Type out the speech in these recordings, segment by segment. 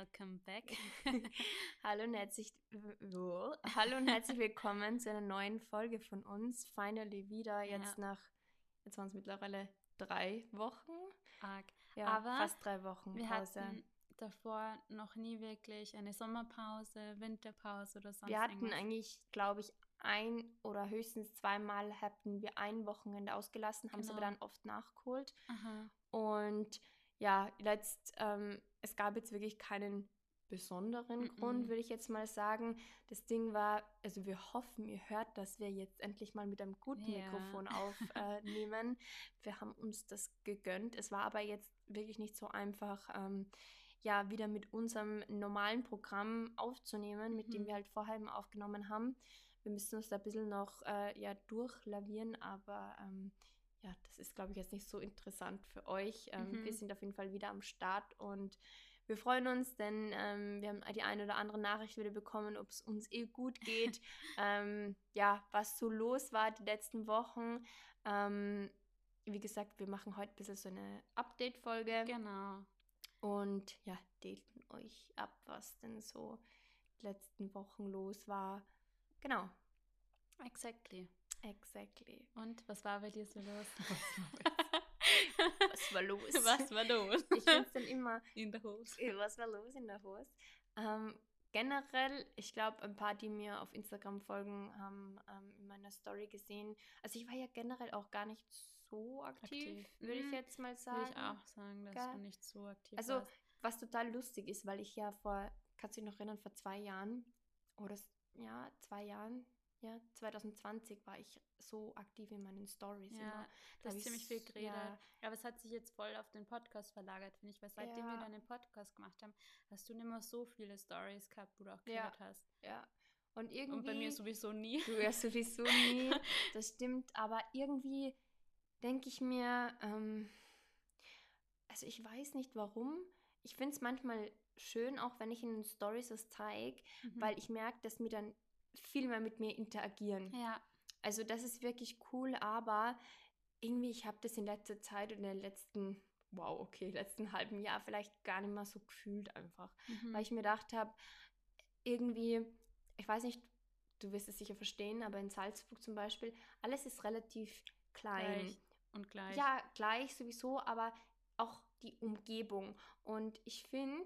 welcome back. Hallo und herzlich, hallo und herzlich willkommen zu einer neuen Folge von uns. Finally wieder, jetzt Ja. nach, jetzt waren es mittlerweile drei Wochen. Arg. Ja, Aber fast drei Wochen Wir Pause. hatten davor noch nie wirklich eine Sommerpause, Winterpause oder sonst wir hatten irgendwas. eigentlich, glaube ich, ein oder höchstens zweimal hatten wir ein Wochenende ausgelassen, haben es aber Genau. dann oft nachgeholt. Aha. Und ja, letzt, ähm, es gab jetzt wirklich keinen besonderen Mhm. Grund, würde ich jetzt mal sagen. Das Ding war, also wir hoffen, ihr hört, dass wir jetzt endlich mal mit einem guten Ja. Mikrofon aufnehmen. wir haben uns das gegönnt. Es war aber jetzt wirklich nicht so einfach, ähm, ja, wieder mit unserem normalen Programm aufzunehmen, mit dem Mhm. wir halt vorher aufgenommen haben. Wir müssen uns da ein bisschen noch äh, ja, durchlavieren, aber ähm, ja, das ist, glaube ich, jetzt nicht so interessant für euch. Ähm, Wir Mhm. sind auf jeden Fall wieder am Start und wir freuen uns, denn ähm, wir haben die eine oder andere Nachricht wieder bekommen, ob es uns eh gut geht. ähm, ja, was so los war die letzten Wochen. Ähm, wie gesagt, wir machen heute ein bisschen so eine Update-Folge Genau. und ja, daten euch ab, was denn so die letzten Wochen los war. Genau, Exactly. Exactly. Und was war bei dir so los? Was war los? was war los? Ich finde es dann immer, In der Hose. äh, was war los in der Hose? Ähm, generell, ich glaube, ein paar, die mir auf Instagram folgen, haben ähm, in meiner Story gesehen. Also ich war ja generell auch gar nicht so aktiv, Aktiv. würde ich Mhm. jetzt mal sagen. Würde ich auch sagen, dass Gell? du nicht so aktiv Also, warst. was total lustig ist, weil ich ja vor, kannst du dich noch erinnern, vor zwei Jahren, oder ja, zwei Jahren, ja, 2020 war ich so aktiv in meinen Stories Ja, immer. du hast ich ziemlich viel geredet. ja. Aber es hat sich jetzt voll auf den Podcast verlagert, finde ich, weil seitdem wir Ja. deinen Podcast gemacht haben, hast du nicht mehr so viele Stories gehabt, wo du auch geredet hast. Ja. Und irgendwie. Und bei mir sowieso nie. Du ja sowieso nie. Das stimmt, aber irgendwie denke ich mir, ähm, also ich weiß nicht warum. Ich finde es manchmal schön, auch wenn ich in den Stories das zeige, Mhm. weil ich merke, dass mir dann viel mehr mit mir interagieren. Ja, Also das ist wirklich cool, aber irgendwie, ich habe das in letzter Zeit und in den letzten, wow, okay, letzten halben Jahr vielleicht gar nicht mehr so gefühlt einfach. mhm. Weil ich mir gedacht habe, irgendwie, ich weiß nicht, du wirst es sicher verstehen, aber in Salzburg zum Beispiel, alles ist relativ klein. gleich und gleich. Ja, gleich sowieso, aber auch die Umgebung. Und ich finde,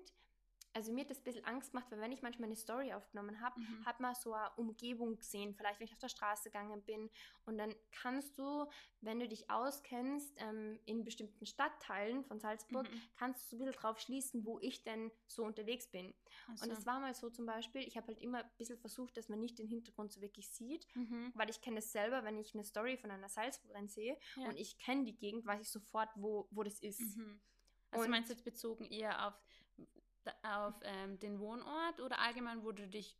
also mir hat das ein bisschen Angst gemacht, weil wenn ich manchmal eine Story aufgenommen habe, Mhm. hat man so eine Umgebung gesehen, vielleicht wenn ich auf der Straße gegangen bin. Und dann kannst du, wenn du dich auskennst, ähm, in bestimmten Stadtteilen von Salzburg, Mhm. kannst du so ein bisschen drauf schließen, wo ich denn so unterwegs bin. Ach Und so. es war mal so zum Beispiel, ich habe halt immer ein bisschen versucht, dass man nicht den Hintergrund so wirklich sieht, Mhm. weil ich kenne das selber, wenn ich eine Story von einer Salzburgerin sehe Ja. und ich kenne die Gegend, weiß ich sofort, wo, wo das ist. Mhm. Also Und- meinst du jetzt bezogen eher auf, auf ähm, den Wohnort oder allgemein, wo du dich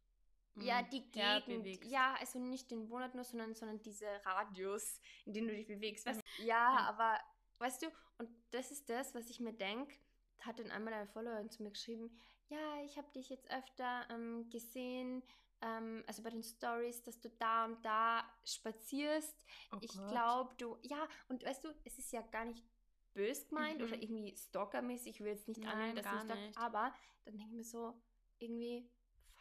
Ja, mm, die her Gegend. bewegst? Ja, also nicht den Wohnort nur, sondern, sondern diese Radius, in dem du dich bewegst. Weißt, ja, ja. aber weißt du, und das ist das, was ich mir denke, hat dann einmal eine Followerin zu mir geschrieben, ja, ich habe dich jetzt öfter ähm, gesehen, ähm, also bei den Stories, dass du da und da spazierst. Oh ich glaube, du, ja, und weißt du, es ist ja gar nicht bös gemeint Mhm. oder irgendwie stalkermäßig, ich will jetzt nicht annehmen, dass stalkst, nicht. aber dann denke ich mir so, irgendwie,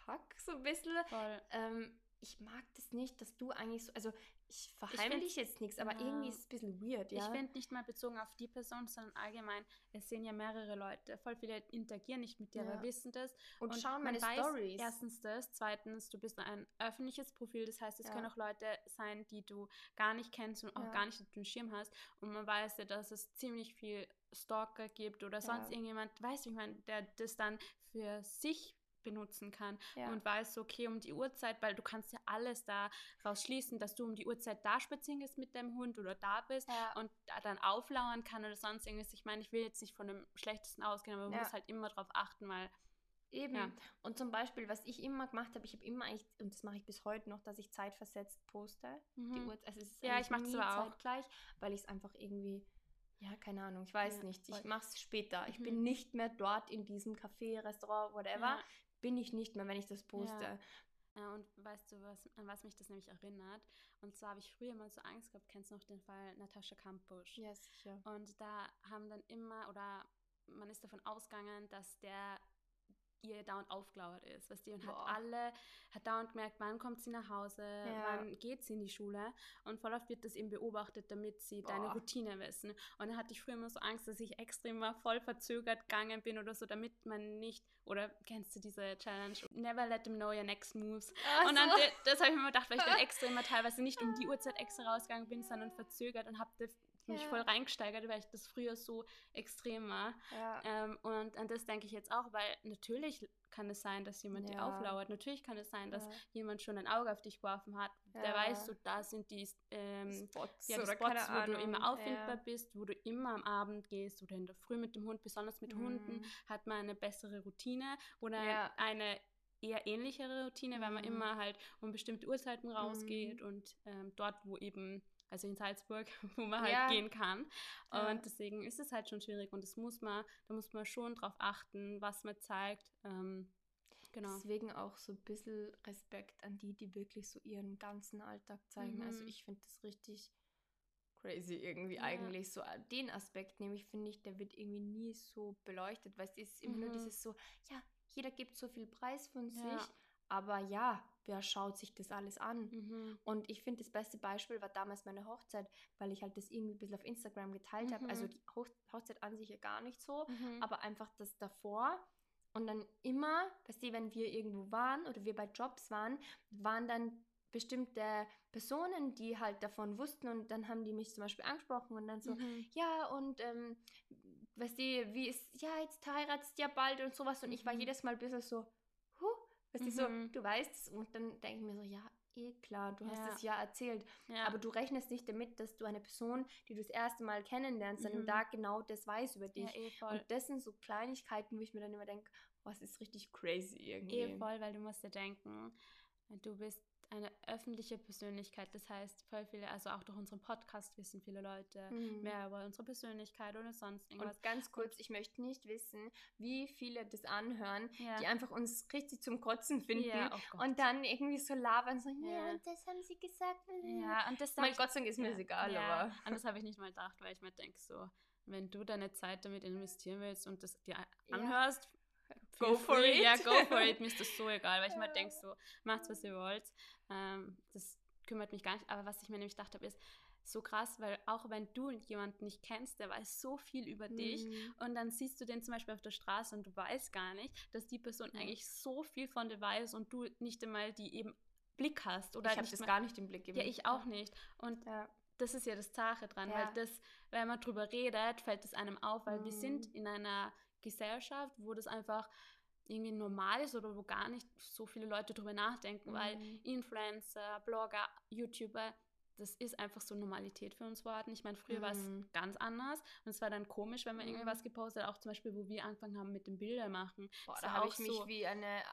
fuck, so ein bisschen. Voll. Ähm, ich mag das nicht, dass du eigentlich so, also ich find- verheimliche jetzt nichts, aber Ja. irgendwie ist es ein bisschen weird, ja. Ich finde nicht mal bezogen auf die Person, sondern allgemein, es sehen ja mehrere Leute. Voll viele interagieren nicht mit dir, Ja. aber wissen das. und, schauen man meine Stories. Erstens das, zweitens, du bist ein öffentliches Profil, das heißt, es Ja. können auch Leute sein, die du gar nicht kennst und auch gar nicht auf dem Schirm hast. Und man weiß ja, dass es ziemlich viel Stalker gibt oder sonst irgendjemand, weiß ich meine, der das dann für sich benutzen kann Ja. und weiß, so, okay, um die Uhrzeit, weil du kannst ja alles da rausschließen, dass du um die Uhrzeit da spazieren gehst mit deinem Hund oder da bist Ja. und da dann auflauern kann oder sonst irgendwas. Ich meine, ich will jetzt nicht von dem Schlechtesten ausgehen, aber man Ja. muss halt immer drauf achten, weil Eben. Ja. Und zum Beispiel, was ich immer gemacht habe, ich habe immer eigentlich, und das mache ich bis heute noch, dass ich zeitversetzt poste. Die Mhm. Uhr, also es ist Ja, ich mach's nie aber auch. zeitgleich, weil ich es einfach irgendwie, ja, keine Ahnung, ich weiß Ja, nicht. Ich mache es später. Ich Mhm. bin nicht mehr dort in diesem Café, Restaurant, whatever. Ja. Bin ich nicht mehr, wenn ich das poste. Ja, und weißt du, was, an was mich das nämlich erinnert? Und zwar habe ich früher mal so Angst gehabt, kennst du noch den Fall Natascha Kampusch? Ja, sicher. Und da haben dann immer, oder man ist davon ausgegangen, dass der ihr dauernd aufgelauert ist, weißt du, und Boah. hat alle, hat dauernd gemerkt, wann kommt sie nach Hause, ja. wann geht sie in die Schule und voll oft wird das eben beobachtet, damit sie Boah. deine Routine wissen. Und dann hatte ich früher immer so Angst, dass ich extrem mal voll verzögert gegangen bin oder so, damit man nicht, oder kennst du diese Challenge, never let them know your next moves. Ach und dann, so. das habe ich mir gedacht, weil ich dann extra immer teilweise nicht um die Uhrzeit extra rausgegangen bin, sondern verzögert und habe mich ja. voll reingesteigert, weil ich das früher so extrem war. Ja. Ähm, und an das denke ich jetzt auch, weil natürlich kann es sein, dass jemand ja. dir auflauert. Natürlich kann es sein, dass jemand schon ein Auge auf dich geworfen hat. Der weiß, so da sind die ähm, Spots, ja, die Spots wo Ahnung. du immer auffindbar bist, wo du immer am Abend gehst oder in der Früh mit dem Hund. Besonders mit mhm. Hunden hat man eine bessere Routine oder eine eher ähnlichere Routine, mhm. weil man mhm. immer halt um bestimmte Uhrzeiten rausgeht mhm. und ähm, dort, wo eben also in Salzburg, wo man halt ja. gehen kann. Und ja. deswegen ist es halt schon schwierig und das muss man, da muss man schon drauf achten, was man zeigt. Ähm, genau. Deswegen auch so ein bisschen Respekt an die, die wirklich so ihren ganzen Alltag zeigen. Also mhm. Also ich finde das richtig crazy irgendwie ja. eigentlich. So äh, den Aspekt nämlich finde ich, der wird irgendwie nie so beleuchtet, weil es ist immer mhm. nur dieses so, ja, jeder gibt so viel Preis von sich, aber ja, wer schaut sich das alles an? Mhm. Und ich finde, das beste Beispiel war damals meine Hochzeit, weil ich halt das irgendwie ein bisschen auf Instagram geteilt mhm. habe. Also die Hoch Hochzeit an sich ja gar nicht so, mhm. aber einfach das davor. Und dann immer, weißt du, wenn wir irgendwo waren oder wir bei Jobs waren, waren dann bestimmte Personen, die halt davon wussten und dann haben die mich zum Beispiel angesprochen und dann so, mhm. ja und ähm, weißt du, wie ist, ja jetzt heiratest du ja bald und sowas und ich war mhm. jedes Mal ein bisschen so, Weißt mhm. du, so, du weißt es und dann denke ich mir so, ja, eh klar, du hast es ja erzählt. Ja. Aber du rechnest nicht damit, dass du eine Person, die du das erste Mal kennenlernst, mhm. dann da genau das weiß über dich. Ja, eh voll. Und das sind so Kleinigkeiten, wo ich mir dann immer denke, was ist richtig crazy irgendwie. Eh voll, weil du musst dir denken, du bist eine öffentliche Persönlichkeit. Das heißt, voll viele, also auch durch unseren Podcast wissen viele Leute mhm. mehr über unsere Persönlichkeit oder sonst irgendwas. Und ganz kurz, ich möchte nicht wissen, wie viele das anhören, ja. die einfach uns richtig zum Kotzen finden ja, oh und dann irgendwie so labern, so, ja, ja und das haben sie gesagt. Ja, und das Mein Gott sei Dank ist mir das egal, aber. Und das habe ich nicht mal gedacht, weil ich mir denke, so, wenn du deine Zeit damit investieren willst und das dir anhörst, go for it. Ja, go for it. Mir ist das so egal, weil ich mir denke, so, macht's, was ihr wollt. Ähm, das kümmert mich gar nicht. Aber was ich mir nämlich gedacht habe, ist, so krass, weil auch wenn du jemanden nicht kennst, der weiß so viel über mhm. dich und dann siehst du den zum Beispiel auf der Straße und du weißt gar nicht, dass die Person mhm. eigentlich so viel von dir weiß und du nicht einmal die eben Blick hast. Oder ich habe das gar nicht im Blick. Ja, ich auch nicht. Und ja. das ist ja das Sache dran, ja. weil das, wenn man drüber redet, fällt es einem auf, weil mhm. wir sind in einer Gesellschaft, wo das einfach irgendwie normal ist oder wo gar nicht so viele Leute drüber nachdenken, mhm. weil Influencer, Blogger, YouTuber, das ist einfach so Normalität für uns worden. Ich meine, früher mhm. war es ganz anders und es war dann komisch, wenn man mhm. irgendwas gepostet hat, auch zum Beispiel, wo wir angefangen haben mit dem Bilder machen. Boah, da habe ich so mich wie eine,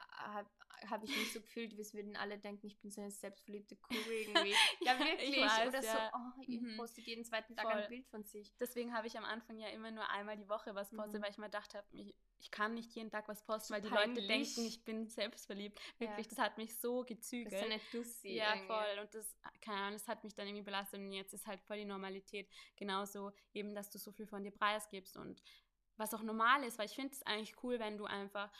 habe hab ich mich so gefühlt, wie es würden alle denken, ich bin so eine selbstverliebte Kuh irgendwie. ja, wirklich. Weiß, Oder ja. so, oh, ihr mhm. postet jeden zweiten Tag Voll. ein Bild von sich. Deswegen habe ich am Anfang ja immer nur einmal die Woche was postet, mhm. weil ich mir gedacht habe, ich kann nicht jeden Tag was posten, weil die. Leute denken, ich bin selbstverliebt. Wirklich, ja. das hat mich so gezügelt. Das ist eine Dussi. Ja, irgendwie. voll. Und das, keine Ahnung, das hat mich dann irgendwie belastet. Und jetzt ist halt voll die Normalität. Genauso eben, dass du so viel von dir preisgibst und was auch normal ist, weil ich finde es eigentlich cool, wenn du einfach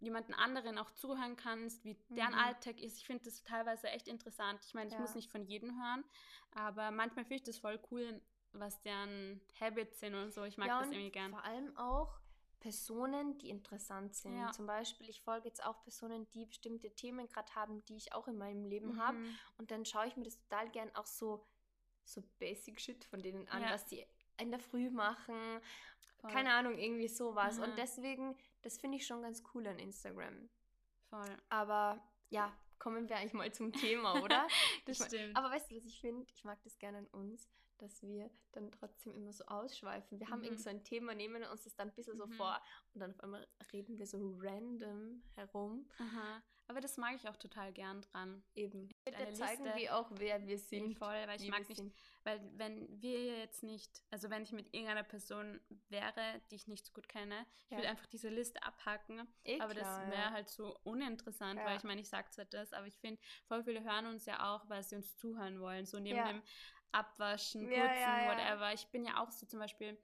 jemanden anderen auch zuhören kannst, wie deren mhm. Alltag ist. Ich finde das teilweise echt interessant. Ich meine, ich ja. muss nicht von jedem hören, aber manchmal finde ich das voll cool, was deren Habits sind und so. Ich mag ja, das irgendwie gern. Vor allem auch, Personen, die interessant sind. Ja. Zum Beispiel, ich folge jetzt auch Personen, die bestimmte Themen gerade haben, die ich auch in meinem Leben mhm. habe. Und dann schaue ich mir das total gern auch so, so Basic Shit von denen an, was die in der Früh machen. Voll. Keine Ahnung, irgendwie sowas. Mhm. Und deswegen, das finde ich schon ganz cool an Instagram. Voll. Aber ja, kommen wir eigentlich mal zum Thema, oder? das ich stimmt. aber weißt du, was ich finde? Ich mag das gerne an uns dass wir dann trotzdem immer so ausschweifen. Wir mhm. haben irgend so ein Thema, nehmen uns das dann ein bisschen mhm. so vor und dann auf einmal reden wir so random herum. Aha. Aber das mag ich auch total gern dran. Eben. Bitte zeigen wir auch, wer wir sind. Voll, weil ich mag nicht, sind. Weil wenn wir jetzt nicht, also wenn ich mit irgendeiner Person wäre, die ich nicht so gut kenne, ich ja. würde einfach diese Liste abhacken. Eh aber klar, das wäre ja. halt so uninteressant, ja. weil ich meine, ich sage zwar das, aber ich finde, voll viele hören uns ja auch, weil sie uns zuhören wollen. So neben dem abwaschen, putzen, whatever. Ich bin ja auch so zum Beispiel,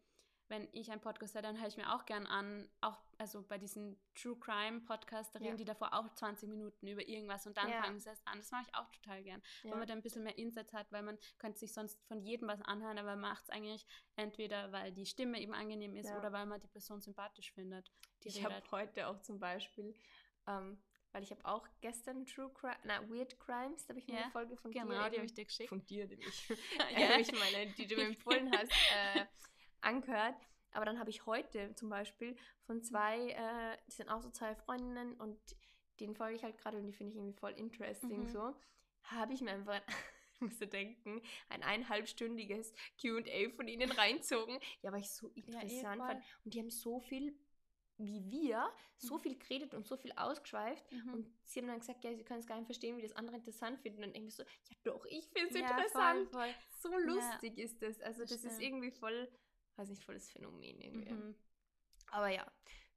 wenn ich einen Podcast höre, dann höre ich mir auch gern an, auch also bei diesen True Crime Podcasts, da reden ja. die davor auch 20 Minuten über irgendwas und dann ja. fangen sie erst an. Das mache ich auch total gern, ja. weil man dann ein bisschen mehr Insights hat, weil man könnte sich sonst von jedem was anhören, aber macht es eigentlich entweder, weil die Stimme eben angenehm ist oder weil man die Person sympathisch findet. ich habe heute auch zum Beispiel ähm, weil ich habe auch gestern True Crime, na, Weird Crimes, da habe ich mir ja, eine Folge von genau, dir. Genau, die habe ich dir geschickt. Von dir, nämlich. ja, ich meine, die du mir empfohlen hast, äh, angehört. Aber dann habe ich heute zum Beispiel von zwei, äh, die sind auch so zwei Freundinnen und denen folge ich halt gerade und die finde ich irgendwie voll interesting mhm. so. Habe ich mir einfach, ich musste denken, ein eineinhalbstündiges QA von ihnen reinzogen. Ja, weil ich so interessant ja, fand. Und die haben so viel wie wir so mhm. viel geredet und so viel ausgeschweift mhm. und sie haben dann gesagt, ja, sie können es gar nicht verstehen, wie das andere interessant finden und irgendwie so, ja doch, ich finde es ja, interessant. Voll, voll. So lustig ja. ist das. Also das, das ist irgendwie voll, weiß nicht, volles Phänomen irgendwie. Mhm. Aber ja,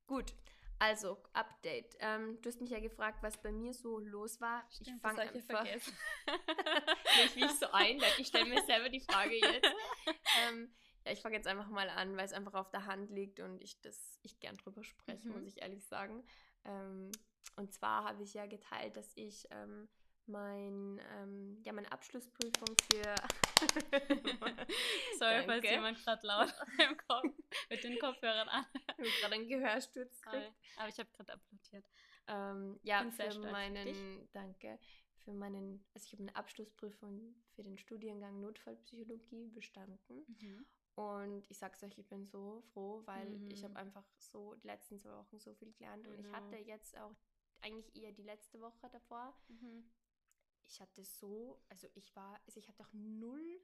gut. Also, Update. Ähm, du hast mich ja gefragt, was bei mir so los war. Stimmt, ich fange einfach. ich wie so ein, ich stelle mir selber die Frage jetzt. Ähm, ja, ich fange jetzt einfach mal an, weil es einfach auf der Hand liegt und ich das ich gern drüber spreche, mhm. muss ich ehrlich sagen. Ähm, und zwar habe ich ja geteilt, dass ich ähm, mein, ähm, ja, meine Abschlussprüfung für. Sorry, falls jemand gerade laut im Kopf mit den Kopfhörern an. Ich gerade einen Gehörsturz kriegt. Aber ich habe gerade applaudiert. Ähm, ja, Bin für meinen, danke, für meinen, also ich habe eine Abschlussprüfung für den Studiengang Notfallpsychologie bestanden. Mhm. Und ich sag's euch, ich bin so froh, weil mhm. ich habe einfach so die letzten zwei Wochen so viel gelernt. Genau. Und ich hatte genau. jetzt auch eigentlich eher die letzte Woche davor. Mhm. Ich hatte so, also ich war, also ich hatte auch null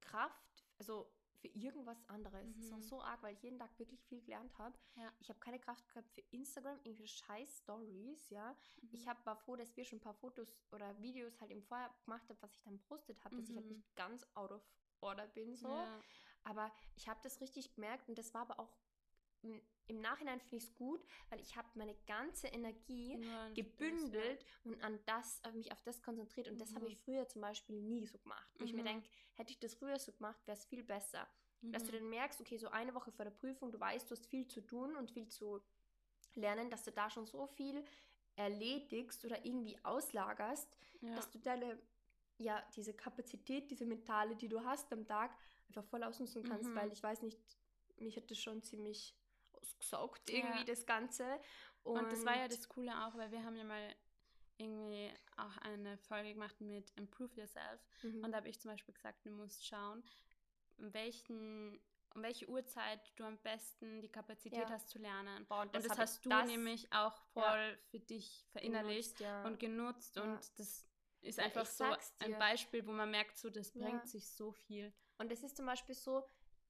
Kraft, also für irgendwas anderes. Mhm. Es war so arg, weil ich jeden Tag wirklich viel gelernt habe. Ja. Ich habe keine Kraft gehabt für Instagram, irgendwie scheiß Stories, ja. Mhm. Ich hab, war froh, dass wir schon ein paar Fotos oder Videos halt im Vorher gemacht haben, was ich dann postet habe, dass ich halt mhm. nicht ganz out of Order bin so. Ja. Aber ich habe das richtig gemerkt und das war aber auch im Nachhinein finde ich es gut, weil ich habe meine ganze Energie ja, gebündelt ja. und an das, auf mich auf das konzentriert. Und mhm. das habe ich früher zum Beispiel nie so gemacht. Wo mhm. ich mir mhm. denke, hätte ich das früher so gemacht, wäre es viel besser. Mhm. Dass du mhm. dann merkst, okay, so eine Woche vor der Prüfung, du weißt, du hast viel zu tun und viel zu lernen, dass du da schon so viel erledigst oder irgendwie auslagerst, ja. dass du deine ja, diese Kapazität, diese mentale, die du hast am Tag, einfach voll ausnutzen kannst, mhm. weil ich weiß nicht, mich hat das schon ziemlich ausgesaugt, irgendwie ja. das Ganze. Und, und, das war ja das Coole auch, weil wir haben ja mal irgendwie auch eine Folge gemacht mit Improve Yourself. Mhm. Und da habe ich zum Beispiel gesagt, du musst schauen, welchen um welche Uhrzeit du am besten die Kapazität ja. hast zu lernen. Boah, und das, und das hast du das, nämlich auch voll ja. für dich verinnerlicht genutzt, ja. und genutzt und das ist einfach so ein Beispiel, wo man merkt, so das bringt sich so viel. Und es ist zum Beispiel so,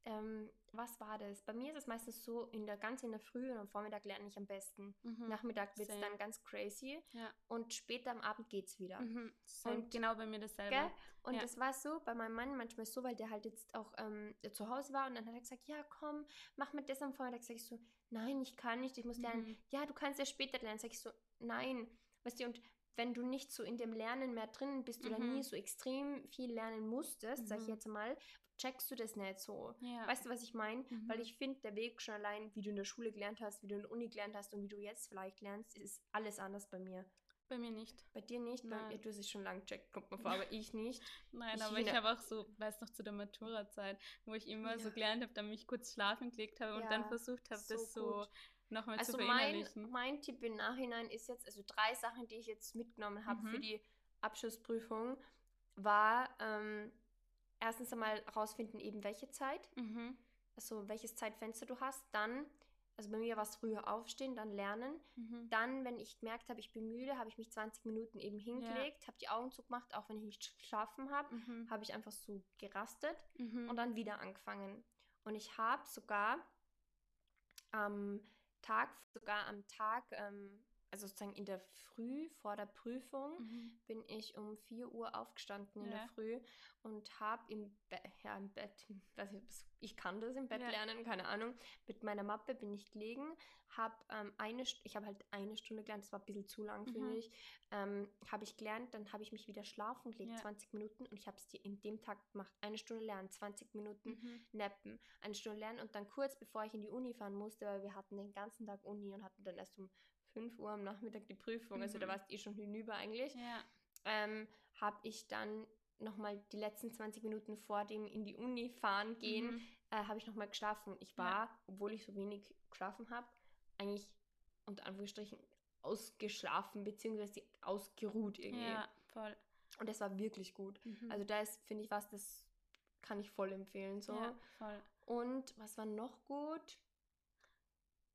ähm, was war das? Bei mir ist es meistens so, in der ganz in der Früh und am Vormittag lerne ich am besten. Mhm. Nachmittag wird es dann ganz crazy ja. und später am Abend geht es wieder. Mhm. Und genau bei mir dasselbe. Gell? Und ja. das war so bei meinem Mann manchmal so, weil der halt jetzt auch ähm, zu Hause war und dann hat er gesagt, ja komm, mach mit das am Vormittag. Sag ich so, nein, ich kann nicht, ich muss lernen. Mhm. Ja, du kannst ja später lernen. Sag ich so, nein. Weißt du, und wenn du nicht so in dem Lernen mehr drin bist mhm. oder nie so extrem viel lernen musstest, mhm. sag ich mhm. jetzt mal, checkst du das nicht so. Ja. Weißt du, was ich meine? Mhm. Weil ich finde, der Weg schon allein, wie du in der Schule gelernt hast, wie du in der Uni gelernt hast und wie du jetzt vielleicht lernst, ist alles anders bei mir. Bei mir nicht. Bei dir nicht? Nein. Bei, du hast es schon lange checkt, kommt mir vor, aber ich nicht. Nein, ich aber ich habe auch so, weiß noch zu der Matura-Zeit, wo ich immer ja. so gelernt habe, dann mich kurz schlafen gelegt habe ja. und dann versucht habe, so das so gut nochmal also zu verinnerlichen. Mein, mein Tipp im Nachhinein ist jetzt, also drei Sachen, die ich jetzt mitgenommen habe mhm. für die Abschlussprüfung, war ähm, erstens einmal rausfinden, eben welche Zeit, mhm. also welches Zeitfenster du hast, dann also bei mir war es früher aufstehen, dann lernen. Mhm. Dann, wenn ich gemerkt habe, ich bin müde, habe ich mich 20 Minuten eben hingelegt, ja. habe die Augen zugemacht, auch wenn ich nicht geschlafen habe, mhm. habe ich einfach so gerastet mhm. und dann wieder angefangen. Und ich habe sogar am ähm, Tag, sogar am Tag ähm, also sozusagen in der Früh vor der Prüfung, mhm. bin ich um 4 Uhr aufgestanden in ja. der Früh und habe im, Be ja, im Bett, ich, kann das im Bett ja. lernen, keine Ahnung, mit meiner Mappe bin ich gelegen, habe ähm, eine, ich habe halt eine Stunde gelernt, das war ein bisschen zu lang, mhm. finde ich, ähm, habe ich gelernt, dann habe ich mich wieder schlafen gelegt, ja. 20 Minuten und ich habe es in dem Tag gemacht, eine Stunde lernen, 20 Minuten mhm. nappen, eine Stunde lernen und dann kurz bevor ich in die Uni fahren musste, weil wir hatten den ganzen Tag Uni und hatten dann erst um 5 Uhr am Nachmittag die Prüfung, mhm. also da mhm. warst du eh schon hinüber eigentlich, ja. ähm, habe ich dann nochmal die letzten 20 Minuten vor dem in die Uni fahren gehen, mhm. äh, habe ich nochmal geschlafen. Ich war, ja. obwohl ich so wenig geschlafen habe, eigentlich unter Anführungsstrichen ausgeschlafen, beziehungsweise ausgeruht irgendwie. Ja, voll. Und das war wirklich gut. Mhm. Also da ist, finde ich, was, das kann ich voll empfehlen. So. Ja, voll. Und was war noch gut?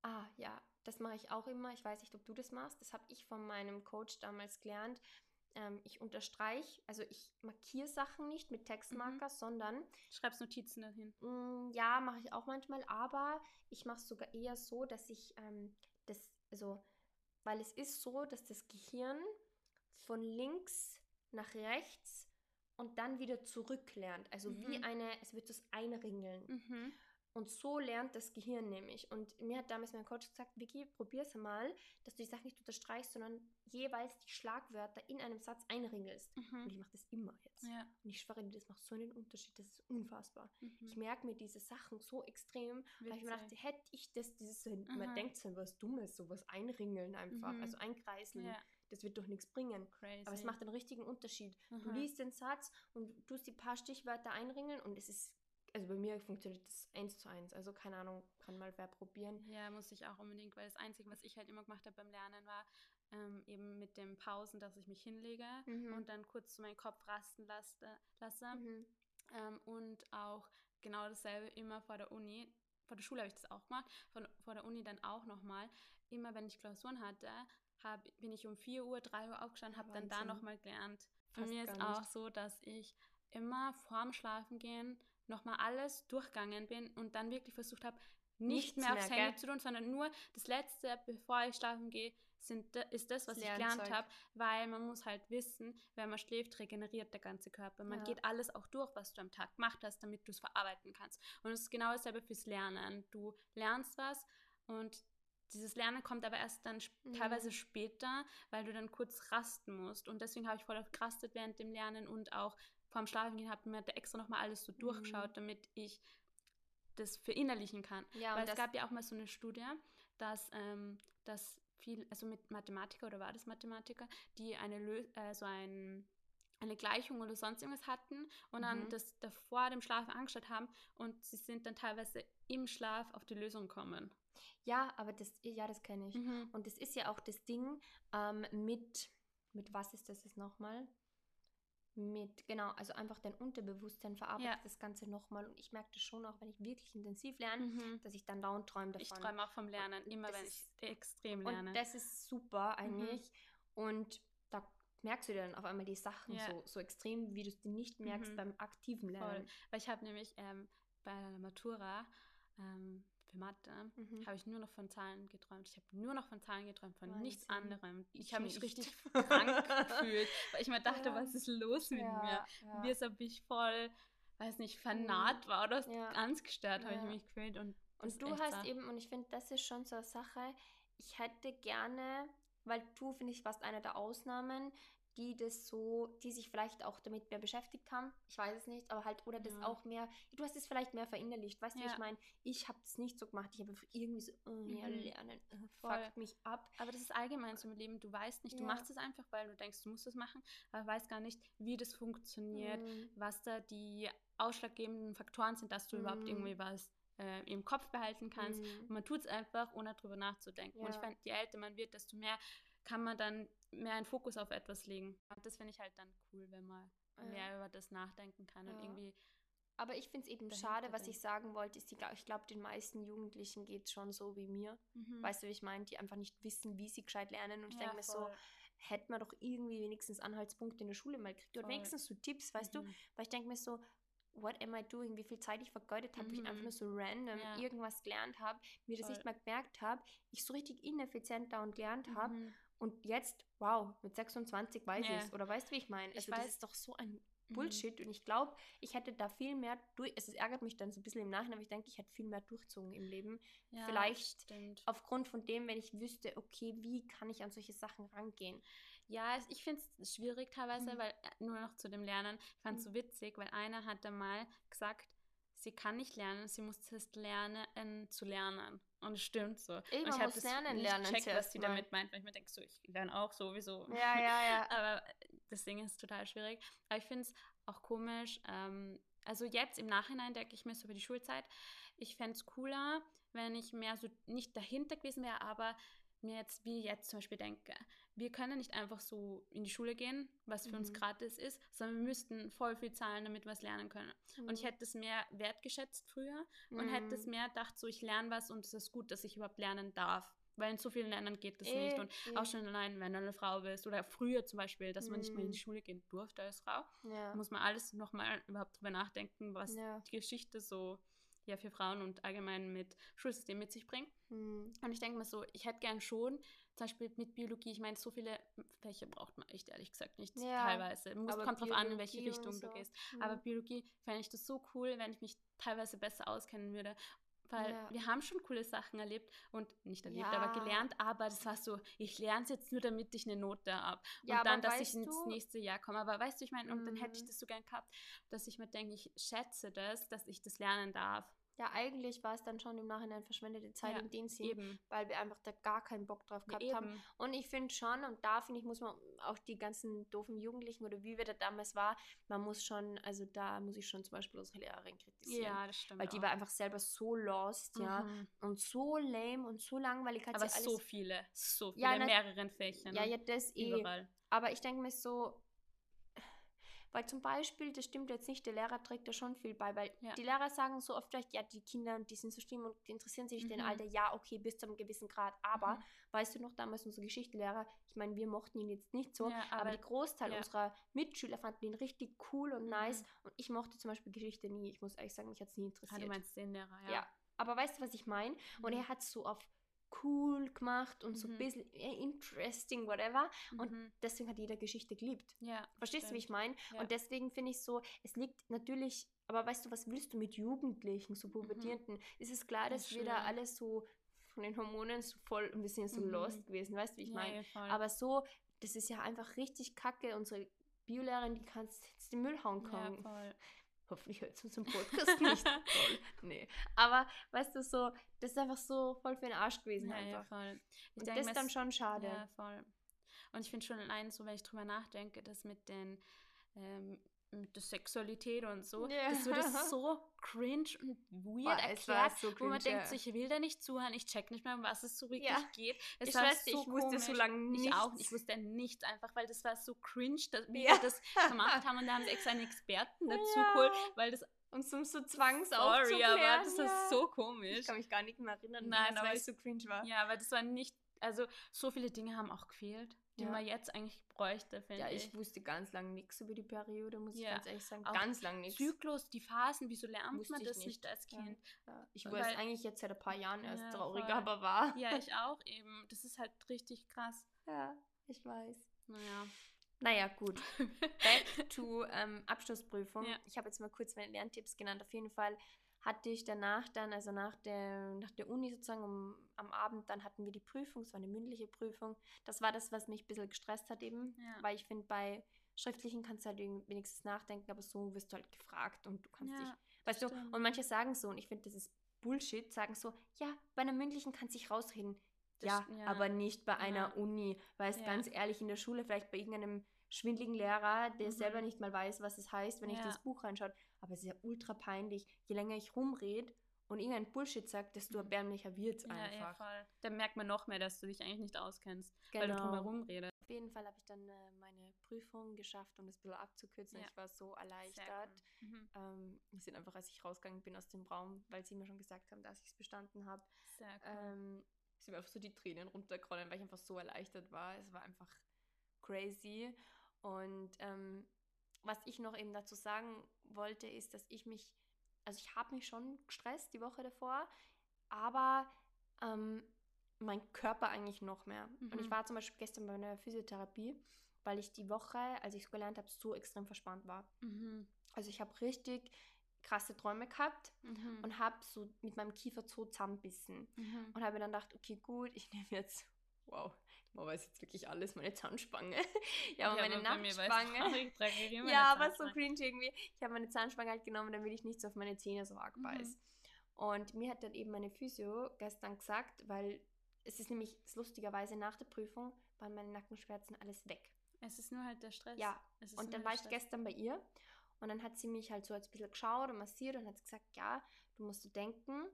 Ah, ja, das mache ich auch immer. Ich weiß nicht, ob du das machst. Das habe ich von meinem Coach damals gelernt. Ähm, ich unterstreiche, also ich markiere Sachen nicht mit Textmarker, mhm. sondern. Schreibst Notizen dahin? Mh, mm, ja, mache ich auch manchmal, aber ich mache es sogar eher so, dass ich ähm, das, also, weil es ist so, dass das Gehirn von links nach rechts und dann wieder zurücklernt. Also mhm. wie eine, es wird das einringeln. Mhm. Und so lernt das Gehirn nämlich. Und mir hat damals mein Coach gesagt, Vicky, probier's mal, dass du die Sachen nicht unterstreichst, sondern jeweils die Schlagwörter in einem Satz einringelst. Mhm. Und ich mache das immer jetzt. Ja. Und ich schwöre dir, das macht so einen Unterschied. Das ist unfassbar. Mhm. Ich merke mir diese Sachen so extrem, Witzig. weil ich mir dachte, hätte ich das, dieses, man denkt so was Dummes, sowas einringeln einfach, mhm. also einkreiseln. Ja. Das wird doch nichts bringen. Crazy. Aber es macht einen richtigen Unterschied. Du liest den Satz und tust die paar Stichwörter einringeln und es ist also bei mir funktioniert das eins zu eins. Also keine Ahnung, kann mal wer probieren. Ja, muss ich auch unbedingt, weil das Einzige, was ich halt immer gemacht habe beim Lernen, war ähm, eben mit den Pausen, dass ich mich hinlege mhm. und dann kurz so meinen Kopf rasten lasse. lasse. Mhm. Ähm, und auch genau dasselbe immer vor der Uni. Vor der Schule habe ich das auch gemacht, vor, vor der Uni dann auch nochmal. Immer wenn ich Klausuren hatte, hab, bin ich um 4 Uhr, 3 Uhr aufgestanden, habe dann da nochmal gelernt. Für mich ist auch so, dass ich immer vorm Schlafengehen nochmal alles durchgegangen bin und dann wirklich versucht habe, nicht mehr aufs mehr, Handy gell? zu tun, sondern nur das Letzte, bevor ich schlafen gehe, sind, ist das, was das ich gelernt habe, weil man muss halt wissen, wenn man schläft, regeneriert der ganze Körper. Man ja. geht alles auch durch, was du am Tag gemacht hast, damit du es verarbeiten kannst. Und es ist genau dasselbe fürs Lernen. Du lernst was und dieses Lernen kommt aber erst dann mhm. teilweise später, weil du dann kurz rasten musst. Und deswegen habe ich voll gerastet während dem Lernen und auch vorm Schlafen gehen habe mir da extra nochmal alles so mhm. durchgeschaut, damit ich das verinnerlichen kann. Ja, Weil es gab ja auch mal so eine Studie, dass, ähm, dass viel, also mit Mathematiker oder war das Mathematiker, die eine Lö äh, so ein eine Gleichung oder sonst irgendwas hatten und mhm. dann das davor dem Schlaf angeschaut haben und sie sind dann teilweise im Schlaf auf die Lösung gekommen. Ja, aber das, ja, das kenne ich. Mhm. Und das ist ja auch das Ding ähm, mit, mit was ist das jetzt nochmal? Mit, genau, also einfach dein Unterbewusstsein verarbeitet ja. das Ganze nochmal. Und ich merke das schon auch, wenn ich wirklich intensiv lerne, mhm. dass ich dann dauernd träume davon. Ich träume auch vom Lernen, immer wenn ich extrem lerne. Und das ist super mhm. eigentlich. Mhm. Und da merkst du dir dann auf einmal die Sachen ja. so, so extrem, wie du es dir nicht merkst mhm. beim aktiven Lernen. Voll. Weil ich habe nämlich ähm, bei der Matura ähm, für Mathe mhm. habe ich nur noch von Zahlen geträumt. Ich habe nur noch von Zahlen geträumt, von Wahnsinn. nichts anderem. Ich, habe mich richtig krank gefühlt, weil ich mir dachte, ja. was ist los mit ja, mir? Ja. Wie als ob ich voll, weiß nicht, vernarrt mhm. war oder ganz gestört habe ich mich gefühlt. Und, und du hast so. eben, und ich finde, das ist schon so eine Sache, ich hätte gerne, weil du, finde ich, warst einer der Ausnahmen, die das so, die sich vielleicht auch damit mehr beschäftigt haben. Ich weiß es nicht, aber halt, oder das ja. auch mehr, du hast es vielleicht mehr verinnerlicht. Weißt ja. du, ich meine, ich habe das nicht so gemacht. Ich habe irgendwie so, oh, ja, mhm. lernen, uh, fuckt mich ab. Aber das ist allgemein so im Leben. Du weißt nicht, du machst es einfach, weil du denkst, du musst es machen, aber weißt gar nicht, wie das funktioniert, mhm. was da die ausschlaggebenden Faktoren sind, dass du mhm. überhaupt irgendwie was äh, im Kopf behalten kannst. Mhm. man tut es einfach, ohne darüber nachzudenken. Und ich finde, je älter man wird, desto mehr kann man dann mehr einen Fokus auf etwas legen. Das finde ich halt dann cool, wenn man ja. mehr über das nachdenken kann ja. und irgendwie. Aber ich finde es eben schade, was ich sagen wollte, ist, die, ich glaube, den meisten Jugendlichen geht es schon so wie mir. Mhm. Weißt du, wie ich meine? Die einfach nicht wissen, wie sie gescheit lernen. Und ich ja, denke mir so, hätte man doch irgendwie wenigstens Anhaltspunkte in der Schule mal gekriegt. Oder wenigstens so Tipps, weißt mhm. du? Weil ich denke mir so, what am I doing, wie viel Zeit ich vergeudet habe, mhm. ich einfach nur so random irgendwas gelernt habe, mir das Voll. nicht mal gemerkt habe, ich so richtig ineffizient da und gelernt habe. Mhm. Und jetzt, wow, mit 26 weiß ja. ich es. Oder weißt du, wie ich meine? Also, ich das ist doch so ein mhm. Bullshit. Mhm. Und ich glaube, ich hätte da viel mehr durch. Es ärgert mich dann so ein bisschen im Nachhinein, aber ich denke, ich hätte viel mehr durchzogen im Leben. Ja, Vielleicht stimmt. aufgrund von dem, wenn ich wüsste, okay, wie kann ich an solche Sachen rangehen. Ja, ich finde es schwierig teilweise, mhm. weil äh, nur noch zu dem Lernen, ich fand es mhm. so witzig, weil einer hat da mal gesagt, sie kann nicht lernen, sie muss zuerst lernen zu lernen. Und es stimmt so. Eben, und ich habe das lernen, nicht lernen checkt, was sie mal. damit meint, weil ich mir denke, so, ich lerne auch sowieso. Ja, ja, ja. Aber das Ding ist total schwierig. Aber ich finde es auch komisch. Ähm, also jetzt im Nachhinein denke ich mir so über die Schulzeit, ich fände es cooler, wenn ich mehr so nicht dahinter gewesen wäre, aber mir jetzt, wie jetzt zum Beispiel denke, wir können nicht einfach so in die Schule gehen, was für mhm. uns gratis ist, sondern wir müssten voll viel zahlen, damit wir es lernen können. Mhm. Und ich mhm. hätte es mehr wertgeschätzt früher und hätte es mhm. mehr gedacht, so ich lerne was und es ist gut, dass ich überhaupt lernen darf. Weil in so vielen Ländern geht das äh, nicht. Und äh. auch schon allein, wenn du eine Frau bist oder früher zum Beispiel, dass man nicht mehr in die mhm. Schule gehen durfte als Frau, ja. muss man alles nochmal überhaupt drüber nachdenken, was ja. die Geschichte so ja für Frauen und allgemein mit Schulsystem mit sich bringt. Mhm. Und ich denke mir so, ich hätte gern schon, zum Beispiel mit Biologie, ich meine, so viele Fächer braucht man echt ehrlich gesagt nicht, ja, teilweise. Muss, kommt drauf an, in welche Richtung so. du gehst. Mhm. Aber Biologie fände ich das so cool, wenn ich mich teilweise besser auskennen würde weil ja. wir haben schon coole Sachen erlebt und nicht erlebt, ja. aber gelernt, aber das war so, ich lerne es jetzt nur, damit ich eine Note habe und ja, dann, dass ich ins nächste Jahr komme. Aber weißt du, ich meine, und dann hätte ich mhm. das so gern gehabt, dass ich mir denke, ich schätze das, dass ich das lernen darf. Ja, eigentlich war es dann schon im Nachhinein verschwendete Zeit ja, in dem Sinn, weil wir einfach da gar keinen Bock drauf gehabt ja, haben. Und ich finde schon, und da finde ich, muss man auch die ganzen doofen Jugendlichen oder wie wir da damals war, man muss schon, also da muss ich schon zum Beispiel unsere Lehrerin kritisieren. Ja, das stimmt. Weil die auch. war einfach selber so lost, ja, mhm. und so lame und so langweilig hat Aber so viele, so viele, ja, mehreren Fächern. Ja, ja, das eh. Überall. Aber ich denke mir so, weil zum Beispiel, das stimmt jetzt nicht, der Lehrer trägt da schon viel bei, weil ja. die Lehrer sagen so oft vielleicht, ja, die Kinder, die sind so schlimm und die interessieren sich mhm. den Alter, ja, okay, bis zu einem gewissen Grad. Aber, mhm. weißt du noch, damals unser Geschichtslehrer, ich meine, wir mochten ihn jetzt nicht so, ja, aber, aber der Großteil ja. unserer Mitschüler fanden ihn richtig cool und nice. Mhm. Und ich mochte zum Beispiel Geschichte nie. Ich muss ehrlich sagen, mich hat es nie interessiert. Ah, du meinst den Lehrer, ja. Ja, aber weißt du, was ich meine? Und mhm. er hat so auf cool gemacht und mhm. so ein bisschen interesting, whatever. Mhm. Und deswegen hat jeder Geschichte geliebt. Ja, Verstehst stimmt. du, wie ich meine? Ja. Und deswegen finde ich so, es liegt natürlich, aber weißt du, was willst du mit Jugendlichen, so. Pubertierenden? Mhm. Ist es klar, dass wir da alle so von den Hormonen so voll ein bisschen so mhm. lost gewesen, weißt du, wie ich meine? Ja, aber so, das ist ja einfach richtig kacke. Unsere Biolehrerin, die kannst jetzt den Müll hauen kommen. Ja. Hoffentlich hört es unseren Podcast nicht. Toll. Nee. Aber weißt du, so, das ist einfach so voll für den Arsch gewesen. Ja, einfach. ja voll. Ich Und das ist dann schon schade. Ja, voll. Und ich finde schon allein so, wenn ich drüber nachdenke, dass mit den ähm, mit der Sexualität und so, yeah. das wird so cringe und weird Boah, erklärt, so cringe, wo man ja. denkt, so, ich will da nicht zuhören, ich check nicht mehr, um was es so wirklich ja. geht. Es ich war weiß, so ich komisch. wusste so lange nichts. Ich auch, ich wusste nichts einfach, weil das war so cringe, dass, wie ja. wir das gemacht haben und da haben sie extra einen Experten dazu geholt, weil das und zum so zwangsaufzuklären. Sorry, aber das ist so komisch. Ich kann mich gar nicht mehr erinnern, Nein, aber es so cringe war. Ja, aber das war nicht, also so viele Dinge haben auch gefehlt die ja. man jetzt eigentlich bräuchte, finde ich. Ja, ich wusste ganz lange nichts über die Periode, muss ja. ich ganz ehrlich sagen. Auch ganz lange nichts. Zyklus, die Phasen, wieso lernt wusste man das nicht. nicht als Kind? Ja. Ich weiß eigentlich jetzt seit ein paar Jahren erst trauriger, voll. aber war. Ja, ich auch eben. Das ist halt richtig krass. Ja, ich weiß. Naja. Naja, gut. Back to ähm, Abschlussprüfung. Ich habe jetzt mal kurz meine Lerntipps genannt. Auf jeden Fall hatte ich danach dann, also nach der, nach der Uni sozusagen um, am Abend, dann hatten wir die Prüfung, es war eine mündliche Prüfung. Das war das, was mich ein bisschen gestresst hat eben, ja. weil ich finde, bei schriftlichen kannst du halt wenigstens nachdenken, aber so wirst du halt gefragt und du kannst ja, dich, weißt stimmt. du, und manche sagen so, und ich finde, das ist Bullshit, sagen so, ja, bei einer mündlichen kannst du dich rausreden. Ja, ja, aber nicht bei einer Uni, weil es ganz ehrlich in der Schule, vielleicht bei irgendeinem schwindligen Lehrer, der mhm. selber nicht mal weiß, was es heißt, wenn ja. ich das Buch reinschaut. Aber es ist ja ultra peinlich. Je länger ich rumrede und irgendein Bullshit sagt, desto mhm. erbärmlicher wird es einfach. Ja, voll. Dann merkt man noch mehr, dass du dich eigentlich nicht auskennst, genau. weil du genau. drumherum redest. Auf jeden Fall habe ich dann äh, meine Prüfung geschafft, um das ein bisschen abzukürzen. Ja. Ich war so erleichtert. Mhm. Ähm, wir sind einfach, als ich rausgegangen bin aus dem Raum, weil sie mir schon gesagt haben, dass ich es bestanden habe. Cool. Ähm, sind mir einfach so die Tränen runtergerollen, weil ich einfach so erleichtert war. Es war einfach crazy. Und ähm, was ich noch eben dazu sagen wollte, ist, dass ich mich, also ich habe mich schon gestresst die Woche davor, aber ähm, mein Körper eigentlich noch mehr. Mhm. Und ich mhm. war zum Beispiel gestern bei einer Physiotherapie, weil ich die Woche, als ich es gelernt habe, so extrem verspannt war. Mhm. Also ich habe richtig krasse Träume gehabt mhm. und habe so mit meinem Kiefer so zusammenbissen. Mhm. Und habe dann gedacht, okay, gut, ich nehme jetzt, wow, man weiß jetzt wirklich alles, meine Zahnspange. ja, aber meine Nachtspange. ja, aber so cringe irgendwie. Ich habe meine Zahnspange halt genommen, damit ich nicht so auf meine Zähne so arg beiß. Mhm. Und mir hat dann eben meine Physio gestern gesagt, weil es ist nämlich lustigerweise nach der Prüfung waren meine Nackenschmerzen alles weg. Es ist nur halt der Stress. Ja, und dann war ich gestern bei ihr und dann hat sie mich halt so ein bisschen geschaut und massiert und hat gesagt, ja, du musst du denken,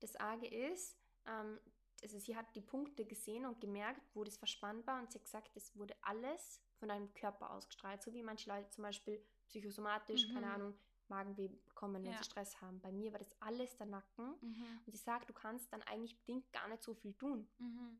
das Arge ist, ähm, also sie hat die Punkte gesehen und gemerkt, wo das verspannt war und sie hat gesagt, es wurde alles von deinem Körper ausgestrahlt, so wie manche Leute zum Beispiel psychosomatisch, mhm. keine Ahnung, Magenweh bekommen, wenn ja. sie Stress haben. Bei mir war das alles der Nacken mhm. und sie sagt, du kannst dann eigentlich bedingt gar nicht so viel tun. Mhm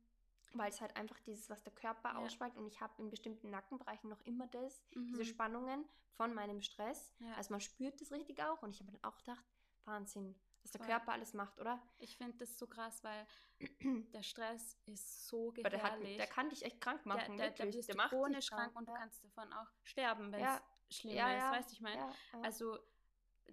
weil es halt einfach dieses, was der Körper ja. ausspricht und ich habe in bestimmten Nackenbereichen noch immer das, mhm. diese Spannungen von meinem Stress. Ja. Also man spürt das richtig auch und ich habe dann auch gedacht, Wahnsinn, was der Körper alles macht, oder? Ich finde das so krass, weil der Stress ist so gefährlich. Der, hat, der, kann dich echt krank machen, der, der, der, der macht chronisch krank, und ja. du kannst davon auch sterben, wenn es schlimm ist, weißt du, ich meine? Also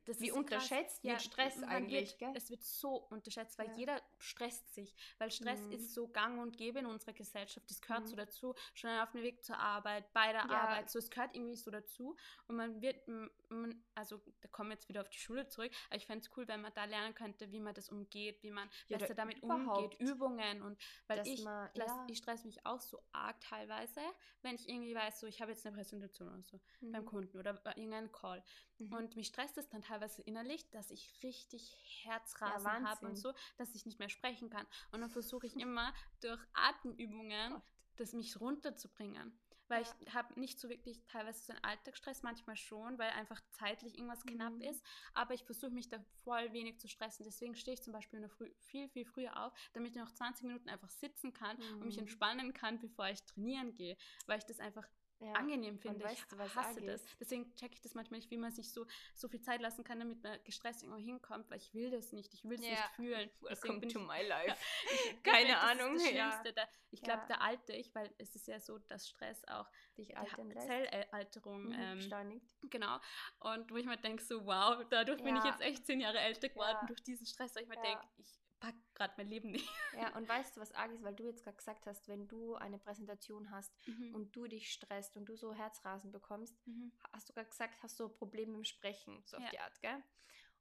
das Wie unterschätzt wird ja, Stress eigentlich, wird, Es wird so unterschätzt, weil ja. jeder stresst sich. Weil Stress mhm. ist so gang und gäbe in unserer Gesellschaft. Das gehört mhm. so dazu. Schon auf dem Weg zur Arbeit, bei der ja. Arbeit. So, es gehört irgendwie so dazu. Und man wird, man, also da kommen wir jetzt wieder auf die Schule zurück, aber ich fände es cool, wenn man da lernen könnte, wie man das umgeht, wie man besser damit umgeht, Übungen. Und weil ich, man, ich stress mich auch so arg teilweise, wenn ich irgendwie weiß, so ich habe jetzt eine Präsentation oder so mhm. beim Kunden oder irgendeinen Call. Mhm. Und mich stresst es dann teilweise innerlich, dass ich richtig Herzrasen ja, habe und so, dass ich nicht mehr sprechen kann. Und dann versuche ich immer durch Atemübungen, Gott. das mich runterzubringen. Weil ja. ich habe nicht so wirklich teilweise so einen Alltagsstress, manchmal schon, weil einfach zeitlich irgendwas mhm. knapp ist. Aber ich versuche mich da voll wenig zu stressen. Deswegen stehe ich zum Beispiel noch früh, viel, viel früher auf, damit ich noch 20 Minuten einfach sitzen kann mhm. und mich mhm. entspannen kann, bevor ich trainieren gehe. Weil ich das einfach ja. angenehm finde. Ich weißt, was hasse das. Deswegen checke ich das manchmal nicht, wie man sich so, so viel Zeit lassen kann, damit man gestresst irgendwo hinkommt, weil ich will das nicht. Ich will es ja. nicht fühlen. Welcome to my life. Ich, Keine das Ahnung. Das ja. Da, ich glaube, da alte ich, weil es ist ja so, dass Stress auch Dich altern Zellalterung mhm, ähm, beschleunigt. Genau. Und wo ich mir denke, so wow, dadurch bin ich jetzt echt zehn Jahre älter geworden durch diesen Stress, weil ich mir denke, ich pack gerade mein Leben nicht. Ja, und weißt du, was arg ist, weil du jetzt gerade gesagt hast, wenn du eine Präsentation hast mhm. und du dich stresst und du so Herzrasen bekommst, mhm. hast du gerade gesagt, hast du Probleme im Sprechen, so auf ja. die Art, gell?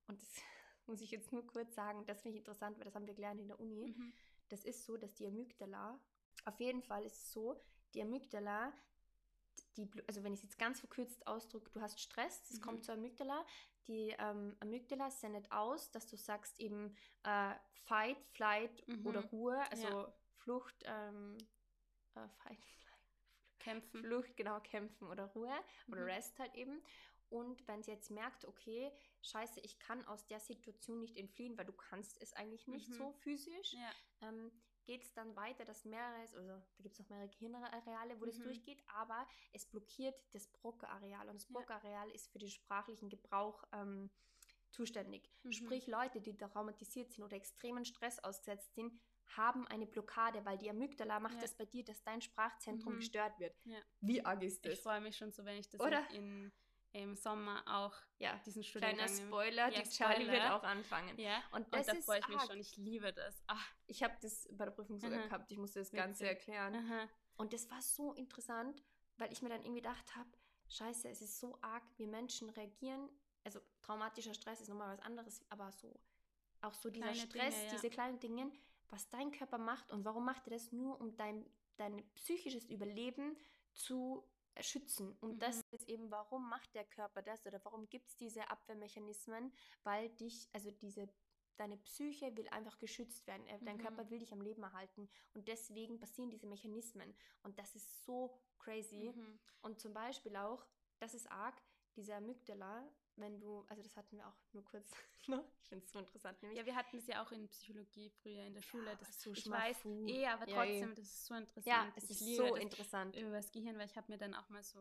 Und das muss ich jetzt nur kurz sagen, das finde ich interessant, weil das haben wir gelernt in der Uni. Mhm. Das ist so, dass die Amygdala, auf jeden Fall ist es so, die Amygdala, die, also wenn ich es jetzt ganz verkürzt ausdrücke, du hast Stress, das mhm. kommt zur Amygdala, die ähm, Amygdala sendet aus, dass du sagst eben äh, Fight, Flight mhm. oder Ruhe, also ja. Flucht, ähm, äh, Fight, Flight, Kämpfen. Flucht, genau, kämpfen oder Ruhe mhm. oder Rest halt eben. Und wenn sie jetzt merkt, okay, scheiße, ich kann aus der Situation nicht entfliehen, weil du kannst es eigentlich nicht mhm. so physisch, ja. ähm, geht es dann weiter, dass mehrere, also da gibt es noch mehrere Gehirnareale, wo mhm. das durchgeht, aber es blockiert das Broca-Areal und das Broca-Areal ja. ist für den sprachlichen Gebrauch ähm, zuständig. Mhm. Sprich, Leute, die traumatisiert sind oder extremen Stress ausgesetzt sind, haben eine Blockade, weil die Amygdala macht ja. bei dir, dass dein Sprachzentrum mhm. gestört wird. Ja. Wie arg ist das? Ich freue mich schon so, wenn ich das Oder? in im Sommer auch ja, diesen Studiengang. Kleiner Spoiler, ja, die Charlie wird auch anfangen. Ja, und, das und da freue ich mich schon. Ich liebe das. Ach. Ich habe das bei der Prüfung sogar Aha. gehabt. Ich musste das Ganze erklären. Aha. Und das war so interessant, weil ich mir dann irgendwie gedacht habe, scheiße, es ist so arg, wie Menschen reagieren. Also traumatischer Stress ist nochmal was anderes, aber so auch so dieser kleine Stress, Dinge, ja. diese kleinen Dinge, was dein Körper macht und warum macht er das nur, um dein, dein psychisches Überleben zu schützen. Und mhm. das ist eben, warum macht der Körper das oder warum gibt es diese Abwehrmechanismen? Weil dich, also diese deine Psyche will einfach geschützt werden. Dein mhm. Körper will dich am Leben erhalten. Und deswegen passieren diese Mechanismen. Und das ist so crazy. Mhm. Und zum Beispiel auch, das ist arg, diese Amygdala, wenn du, also das hatten wir auch nur kurz noch, ich finde es so interessant. Nämlich, ja, wir hatten es ja auch in Psychologie früher in der Schule. Ja, das so ich weiß eh, aber trotzdem, ja, das ist so interessant. Ja, es ist so interessant. Über das Gehirn, weil ich habe mir dann auch mal so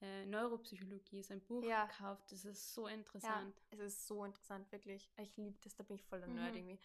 äh, Neuropsychologie, so ein Buch ja. gekauft. Das ist so interessant. Ja, es ist so interessant, wirklich. Ich liebe das, da bin ich voll der mhm. Nerd irgendwie.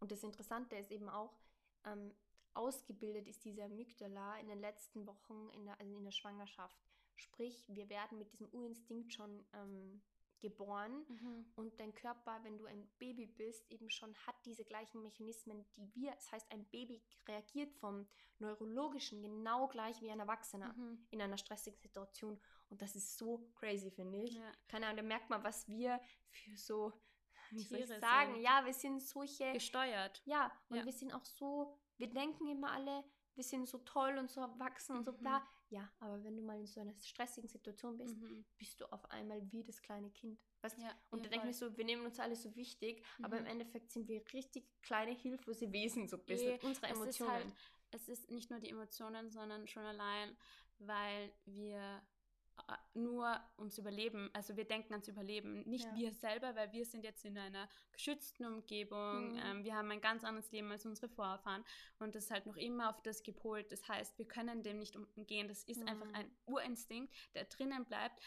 Und das Interessante ist eben auch, ähm, ausgebildet ist diese Amygdala in den letzten Wochen in der, also in der Schwangerschaft. Sprich, wir werden mit diesem Urinstinkt schon ähm, geboren mhm. und dein Körper, wenn du ein Baby bist, eben schon hat diese gleichen Mechanismen, die wir. Das heißt, ein Baby reagiert vom neurologischen genau gleich wie ein Erwachsener mhm. in einer stressigen Situation und das ist so crazy, finde ich. Ja. Keine Ahnung, da merkt man, was wir für so wie soll ich sagen? Sind. Ja, wir sind solche gesteuert. Ja, und ja. wir sind auch so, wir denken immer alle, wir sind so toll und so erwachsen mhm. und so bla. Mhm. Ja, aber wenn du mal in so einer stressigen Situation bist, mhm. bist du auf einmal wie das kleine Kind. Weißt? Ja, und da denke ich so, wir nehmen uns alle so wichtig, mhm. aber im mhm. Endeffekt sind wir richtig kleine, hilflose Wesen, so ein bisschen. E unsere Emotionen. Es ist, halt, es ist nicht nur die Emotionen, sondern schon allein, weil wir nur ums Überleben, also wir denken ans Überleben, nicht ja. wir selber, weil wir sind jetzt in einer geschützten Umgebung, mhm. ähm, wir haben ein ganz anderes Leben als unsere Vorfahren und das ist halt noch immer auf das gepolt. Das heißt, wir können dem nicht umgehen. Das ist mhm. einfach ein Urinstinkt, der drinnen bleibt,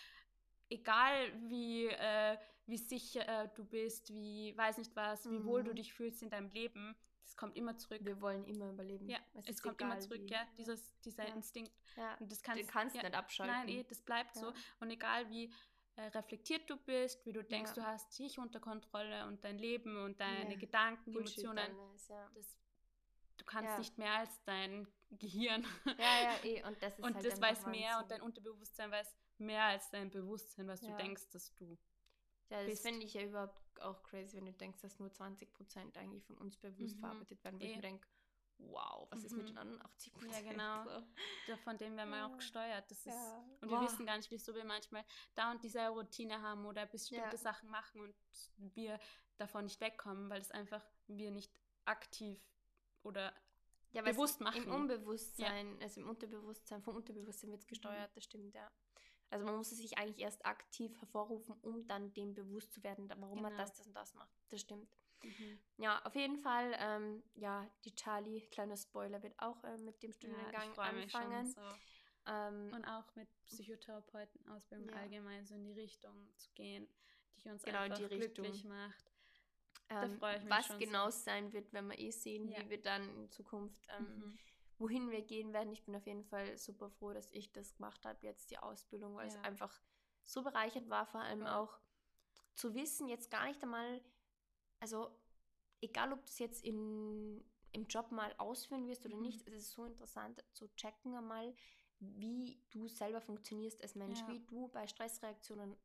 egal wie, äh, wie sicher äh, du bist, wie weiß nicht was, wie wohl du mhm. dich fühlst in deinem Leben es kommt immer zurück. Wir wollen immer überleben. Ja, es, es kommt immer zurück, wie. ja, dieses, dieser ja. Instinkt. Ja. Und das kannst, du kannst ja, nicht abschalten. Nein, eh, das bleibt ja. so. Und egal wie äh, reflektiert du bist, wie du denkst, du hast dich unter Kontrolle und dein Leben und deine Gedanken, Bullshit Emotionen, alles, das, du kannst nicht mehr als dein Gehirn. Ja, ja, eh. Und das ist Und halt das weiß mehr und dein Unterbewusstsein weiß mehr als dein Bewusstsein, was du denkst, dass du ja, das finde ich ja überhaupt auch crazy, wenn du denkst, dass nur 20% eigentlich von uns bewusst mhm. verarbeitet werden, wo ich mir denke, wow, was mhm. ist mit den anderen 80% Ja, genau. So. Von dem werden wir ja. auch gesteuert. Das ist, ja. Und wir wissen gar nicht, wieso wir manchmal da und diese Routine haben oder bestimmte ja. Sachen machen und wir davon nicht wegkommen, weil es einfach wir nicht aktiv oder ja, bewusst machen. Im Unbewusstsein, also im Unterbewusstsein, vom Unterbewusstsein wird es gesteuert, mhm. das stimmt, ja. Also man muss es sich eigentlich erst aktiv hervorrufen, um dann dem bewusst zu werden, warum genau. man das, das und das macht. Das stimmt. Mhm. Ja, auf jeden Fall, ähm, ja, die Charlie, kleiner Spoiler, wird auch äh, mit dem Studiengang ja, anfangen. So. Ähm, und auch mit Psychotherapeuten-Ausbildung ja. allgemein so in die Richtung zu gehen, die uns genau einfach glücklich macht. Ähm, was genau sein wird, wenn wir eh sehen, ja. wie wir dann in Zukunft ähm, mhm wohin wir gehen werden. Ich bin auf jeden Fall super froh, dass ich das gemacht habe, jetzt die Ausbildung, weil ja. es einfach so bereichert war, vor allem ja. auch zu wissen, jetzt gar nicht einmal, also egal ob du es jetzt in, im Job mal ausführen wirst oder mhm. nicht, es ist so interessant zu checken einmal, wie du selber funktionierst als Mensch, ja. wie du bei Stressreaktionen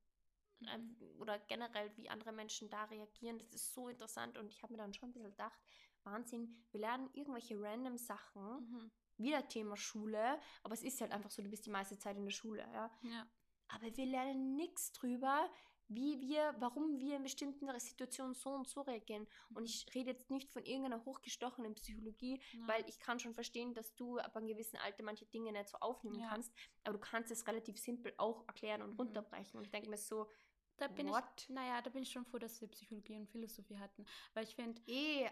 mhm. oder generell wie andere Menschen da reagieren. Das ist so interessant und ich habe mir dann schon ein bisschen gedacht, Wahnsinn, wir lernen irgendwelche random Sachen, mhm. wieder Thema Schule, aber es ist halt einfach so, du bist die meiste Zeit in der Schule, ja. ja. Aber wir lernen nichts drüber, wie wir, warum wir in bestimmten Situationen so und so reagieren. Und mhm. ich rede jetzt nicht von irgendeiner hochgestochenen Psychologie, ja. weil ich kann schon verstehen, dass du ab einem gewissen Alter manche Dinge nicht so aufnehmen ja. kannst, aber du kannst es relativ simpel auch erklären und mhm. runterbrechen. Und ich denke mir so, da bin What? ich, naja, da bin ich schon froh, dass wir Psychologie und Philosophie hatten, weil ich finde, eh,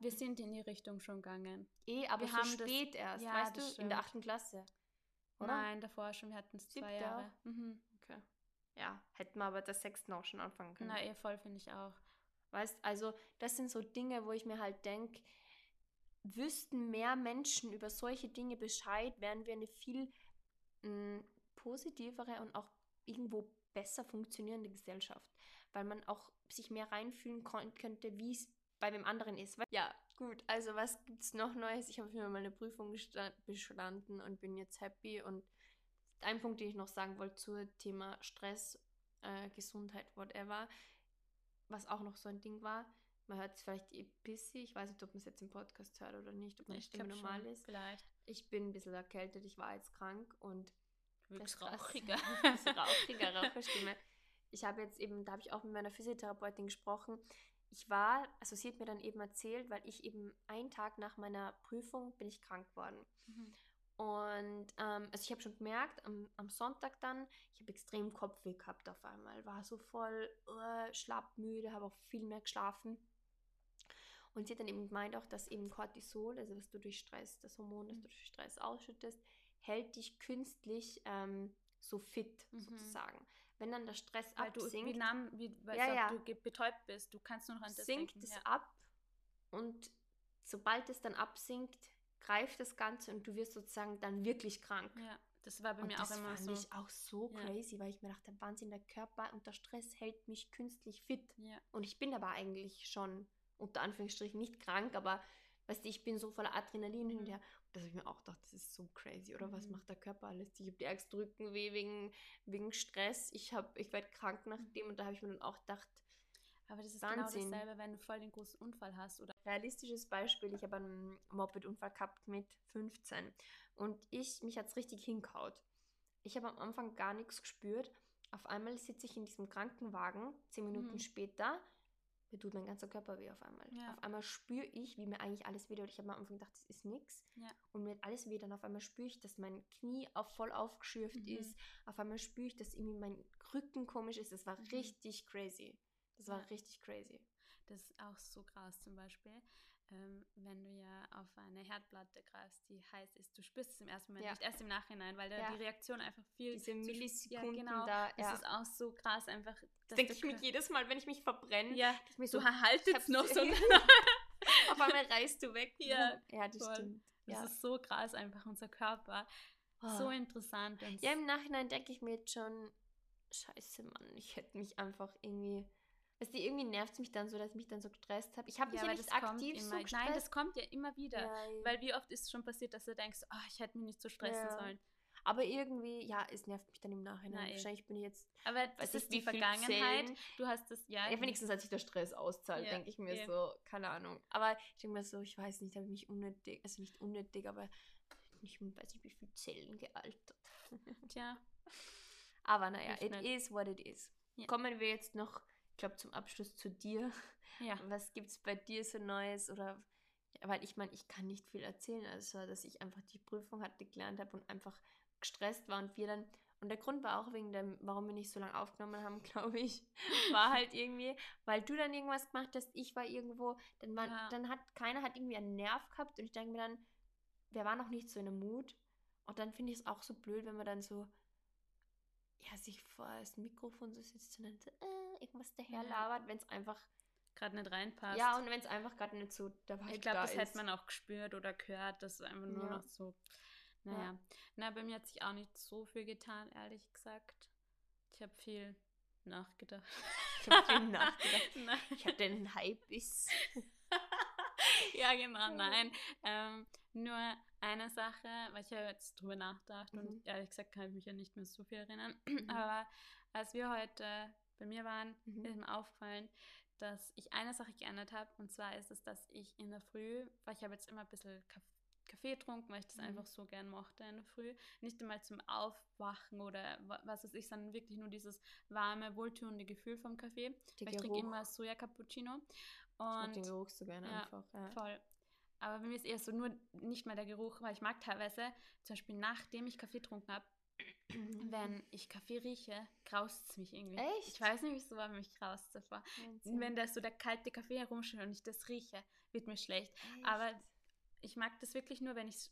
wir sind in die Richtung schon gegangen. Eh, aber wir so haben spät das, erst, ja, weißt du, stimmt. in der achten Klasse. Oder? Nein, davor schon, wir hatten es zwei Jahre. Mhm. Okay. Ja, hätten wir aber das sechsten auch schon anfangen können. Na, eh, voll finde ich auch. Weißt, also das sind so Dinge, wo ich mir halt denke, wüssten mehr Menschen über solche Dinge Bescheid, wären wir eine viel mh, mm, positivere und auch irgendwo besser funktionierende Gesellschaft, weil man auch sich mehr reinfühlen könnte, wie es bei dem anderen ist. Ja, gut, also was gibt es noch Neues? Ich habe mir meine Prüfung bestanden und bin jetzt happy. Und ein Punkt, den ich noch sagen wollte zum Thema Stress, äh, Gesundheit, whatever, was auch noch so ein Ding war, man hört es vielleicht ein bisschen, ich weiß nicht, ob man es jetzt im Podcast hört oder nicht, ob meine Stimme normal schon, ist. Vielleicht. Ich bin ein bisschen erkältet, ich war jetzt krank und Wirklich rauchiger. rauchiger, Raucherstimme. Ich habe jetzt eben, da habe ich auch mit meiner Physiotherapeutin gesprochen. Ich war, also sie hat mir dann eben erzählt, weil ich eben einen Tag nach meiner Prüfung bin ich krank geworden. Mhm. Und ähm, also ich habe schon gemerkt, am, am, Sonntag dann, ich habe extrem Kopfweh gehabt auf einmal, war so voll uh, schlapp, müde, habe auch viel mehr geschlafen. Und sie hat dann eben gemeint auch, dass eben Cortisol, also was du durch Stress, das Hormon, das du durch Stress ausschüttest, hält dich künstlich ähm, so fit mhm. sozusagen. Wenn dann der Stress weil absinkt, du, wie, nam, wie weil ja, ja. du betäubt bist, du kannst nur noch an das sinkt denken. es ja. ab und sobald es dann absinkt, greift das Ganze und du wirst sozusagen dann wirklich krank. Ja, das war bei und mir auch immer so. Das fand ich auch so crazy, weil ich mir dachte, Wahnsinn, der Körper unter Stress hält mich künstlich fit. Und ich bin aber eigentlich schon unter Anführungsstrichen nicht krank, aber weißt du, ich bin so voller Adrenalin mhm. hinterher. Und das habe ich mir auch gedacht, das ist so crazy, oder? Mhm. Was macht der Körper alles? Ich habe die ärgste Rückenweh wegen, wegen Stress. Ich, ich werde krank nach dem und da habe ich mir dann auch gedacht, aber das ist genau Wahnsinn. genau dasselbe, wenn du voll den großen Unfall hast. Oder Realistisches Beispiel, ich habe einen Moped-Unfall gehabt mit 15 und ich, mich hat es richtig hinkaut. Ich habe am Anfang gar nichts gespürt. Auf einmal sitze ich in diesem Krankenwagen, zehn Minuten mhm. später, mir tut mein ganzer Körper weh auf einmal. Ja. Auf einmal spüre ich, wie mir eigentlich alles weh tut. Ich habe am Anfang gedacht, das ist nichts. Ja. Und mir hat alles weh. Dann auf einmal spüre ich, dass mein Knie auch voll aufgeschürft mhm. ist. Auf einmal spüre ich, dass irgendwie mein Rücken komisch ist. Das war mhm. richtig crazy. Das war richtig crazy. Das ist auch so krass zum Beispiel, ähm, wenn du ja auf eine Herdplatte greifst, die heiß ist. Du spürst es im ersten Moment, ja. nicht erst im Nachhinein, weil ja. die Reaktion einfach viel... Diese Millisekunden ja, genau, da. Das ist auch so krass einfach. Denke ich mir jedes Mal, wenn ich mich verbrenne. Ja, mir so, du haltet noch so. auf einmal reißt du weg. Ja, ja das voll. stimmt. Das ist so krass einfach, unser Körper. Oh. So interessant. ja, im Nachhinein denke ich mir jetzt schon, scheiße, Mann, ich hätte mich einfach irgendwie Weißt du, irgendwie nervt es mich dann so, dass ich mich dann so gestresst habe. Ich habe mich ja, ja nicht aktiv so gestresst. Nein, das kommt ja immer wieder. Ja, weil wie oft ist es schon passiert, dass du denkst, oh, ich hätte mich nicht so stressen ja. sollen. Aber irgendwie, ja, es nervt mich dann im Nachhinein. Nein. Wahrscheinlich bin ich jetzt. Aber das ist die Vergangenheit. Du hast das, ja. Ja, wenigstens hat sich der Stress auszahlt, ja, denke ich mir so. Keine Ahnung. Aber ich denke mir so, ich weiß nicht, habe ich mich unnötig, also nicht unnötig, aber ich weiß nicht, wie viele Zellen gealtert. Tja. Aber naja, it nicht. is what it is. Kommen wir jetzt noch glaube, zum Abschluss zu dir. Ja. Was gibt es bei dir so Neues? Oder weil ich meine, ich kann nicht viel erzählen, also dass ich einfach die Prüfung hatte, gelernt habe und einfach gestresst war und wir dann. Und der Grund war auch wegen dem, warum wir nicht so lange aufgenommen haben, glaube ich, war halt irgendwie, weil du dann irgendwas gemacht hast, ich war irgendwo, dann, war, ja. dann hat keiner hat irgendwie einen Nerv gehabt und ich denke mir dann, wer war noch nicht so in einem Mut? Und dann finde ich es auch so blöd, wenn man dann so ja, sich vor das Mikrofon so sitzt und dann so, äh, irgendwas daher labert, wenn es einfach gerade nicht reinpasst. Ja, und wenn es einfach gerade nicht so dabei Ich glaube, da das ist. hätte man auch gespürt oder gehört, dass es einfach nur ja. noch so. Naja. Ja. Na, bei mir hat sich auch nicht so viel getan, ehrlich gesagt. Ich habe viel nachgedacht. Ich habe viel nachgedacht. ich hatte einen Hype bis. ja, genau, nein. Ähm, nur eine Sache, weil ich ja jetzt drüber nachgedacht mhm. und ehrlich gesagt kann ich mich ja nicht mehr so viel erinnern. Mhm. Aber als wir heute bei mir waren, mhm. ist mir aufgefallen, dass ich eine Sache geändert habe. Und zwar ist es, dass ich in der Früh, weil ich habe jetzt immer ein bisschen Kaffee getrunken, weil ich das mhm. einfach so gern mochte in der Früh. Nicht einmal zum Aufwachen oder was weiß ich, sondern wirklich nur dieses warme, wohltuende Gefühl vom Kaffee. Weil ich trinke immer Soja Cappuccino. Und ich den Geruch so gerne ja, einfach. Ja. Voll. Aber bei mir ist eher so nur nicht mal der Geruch, weil ich mag teilweise, zum Beispiel nachdem ich Kaffee getrunken habe, wenn ich Kaffee rieche, graust es mich irgendwie. Echt? Ich weiß nicht, wieso, aber mich graust es davor. Wenn da so der kalte Kaffee herumsteht und ich das rieche, wird mir schlecht. Echt? Aber ich mag das wirklich nur, wenn ich es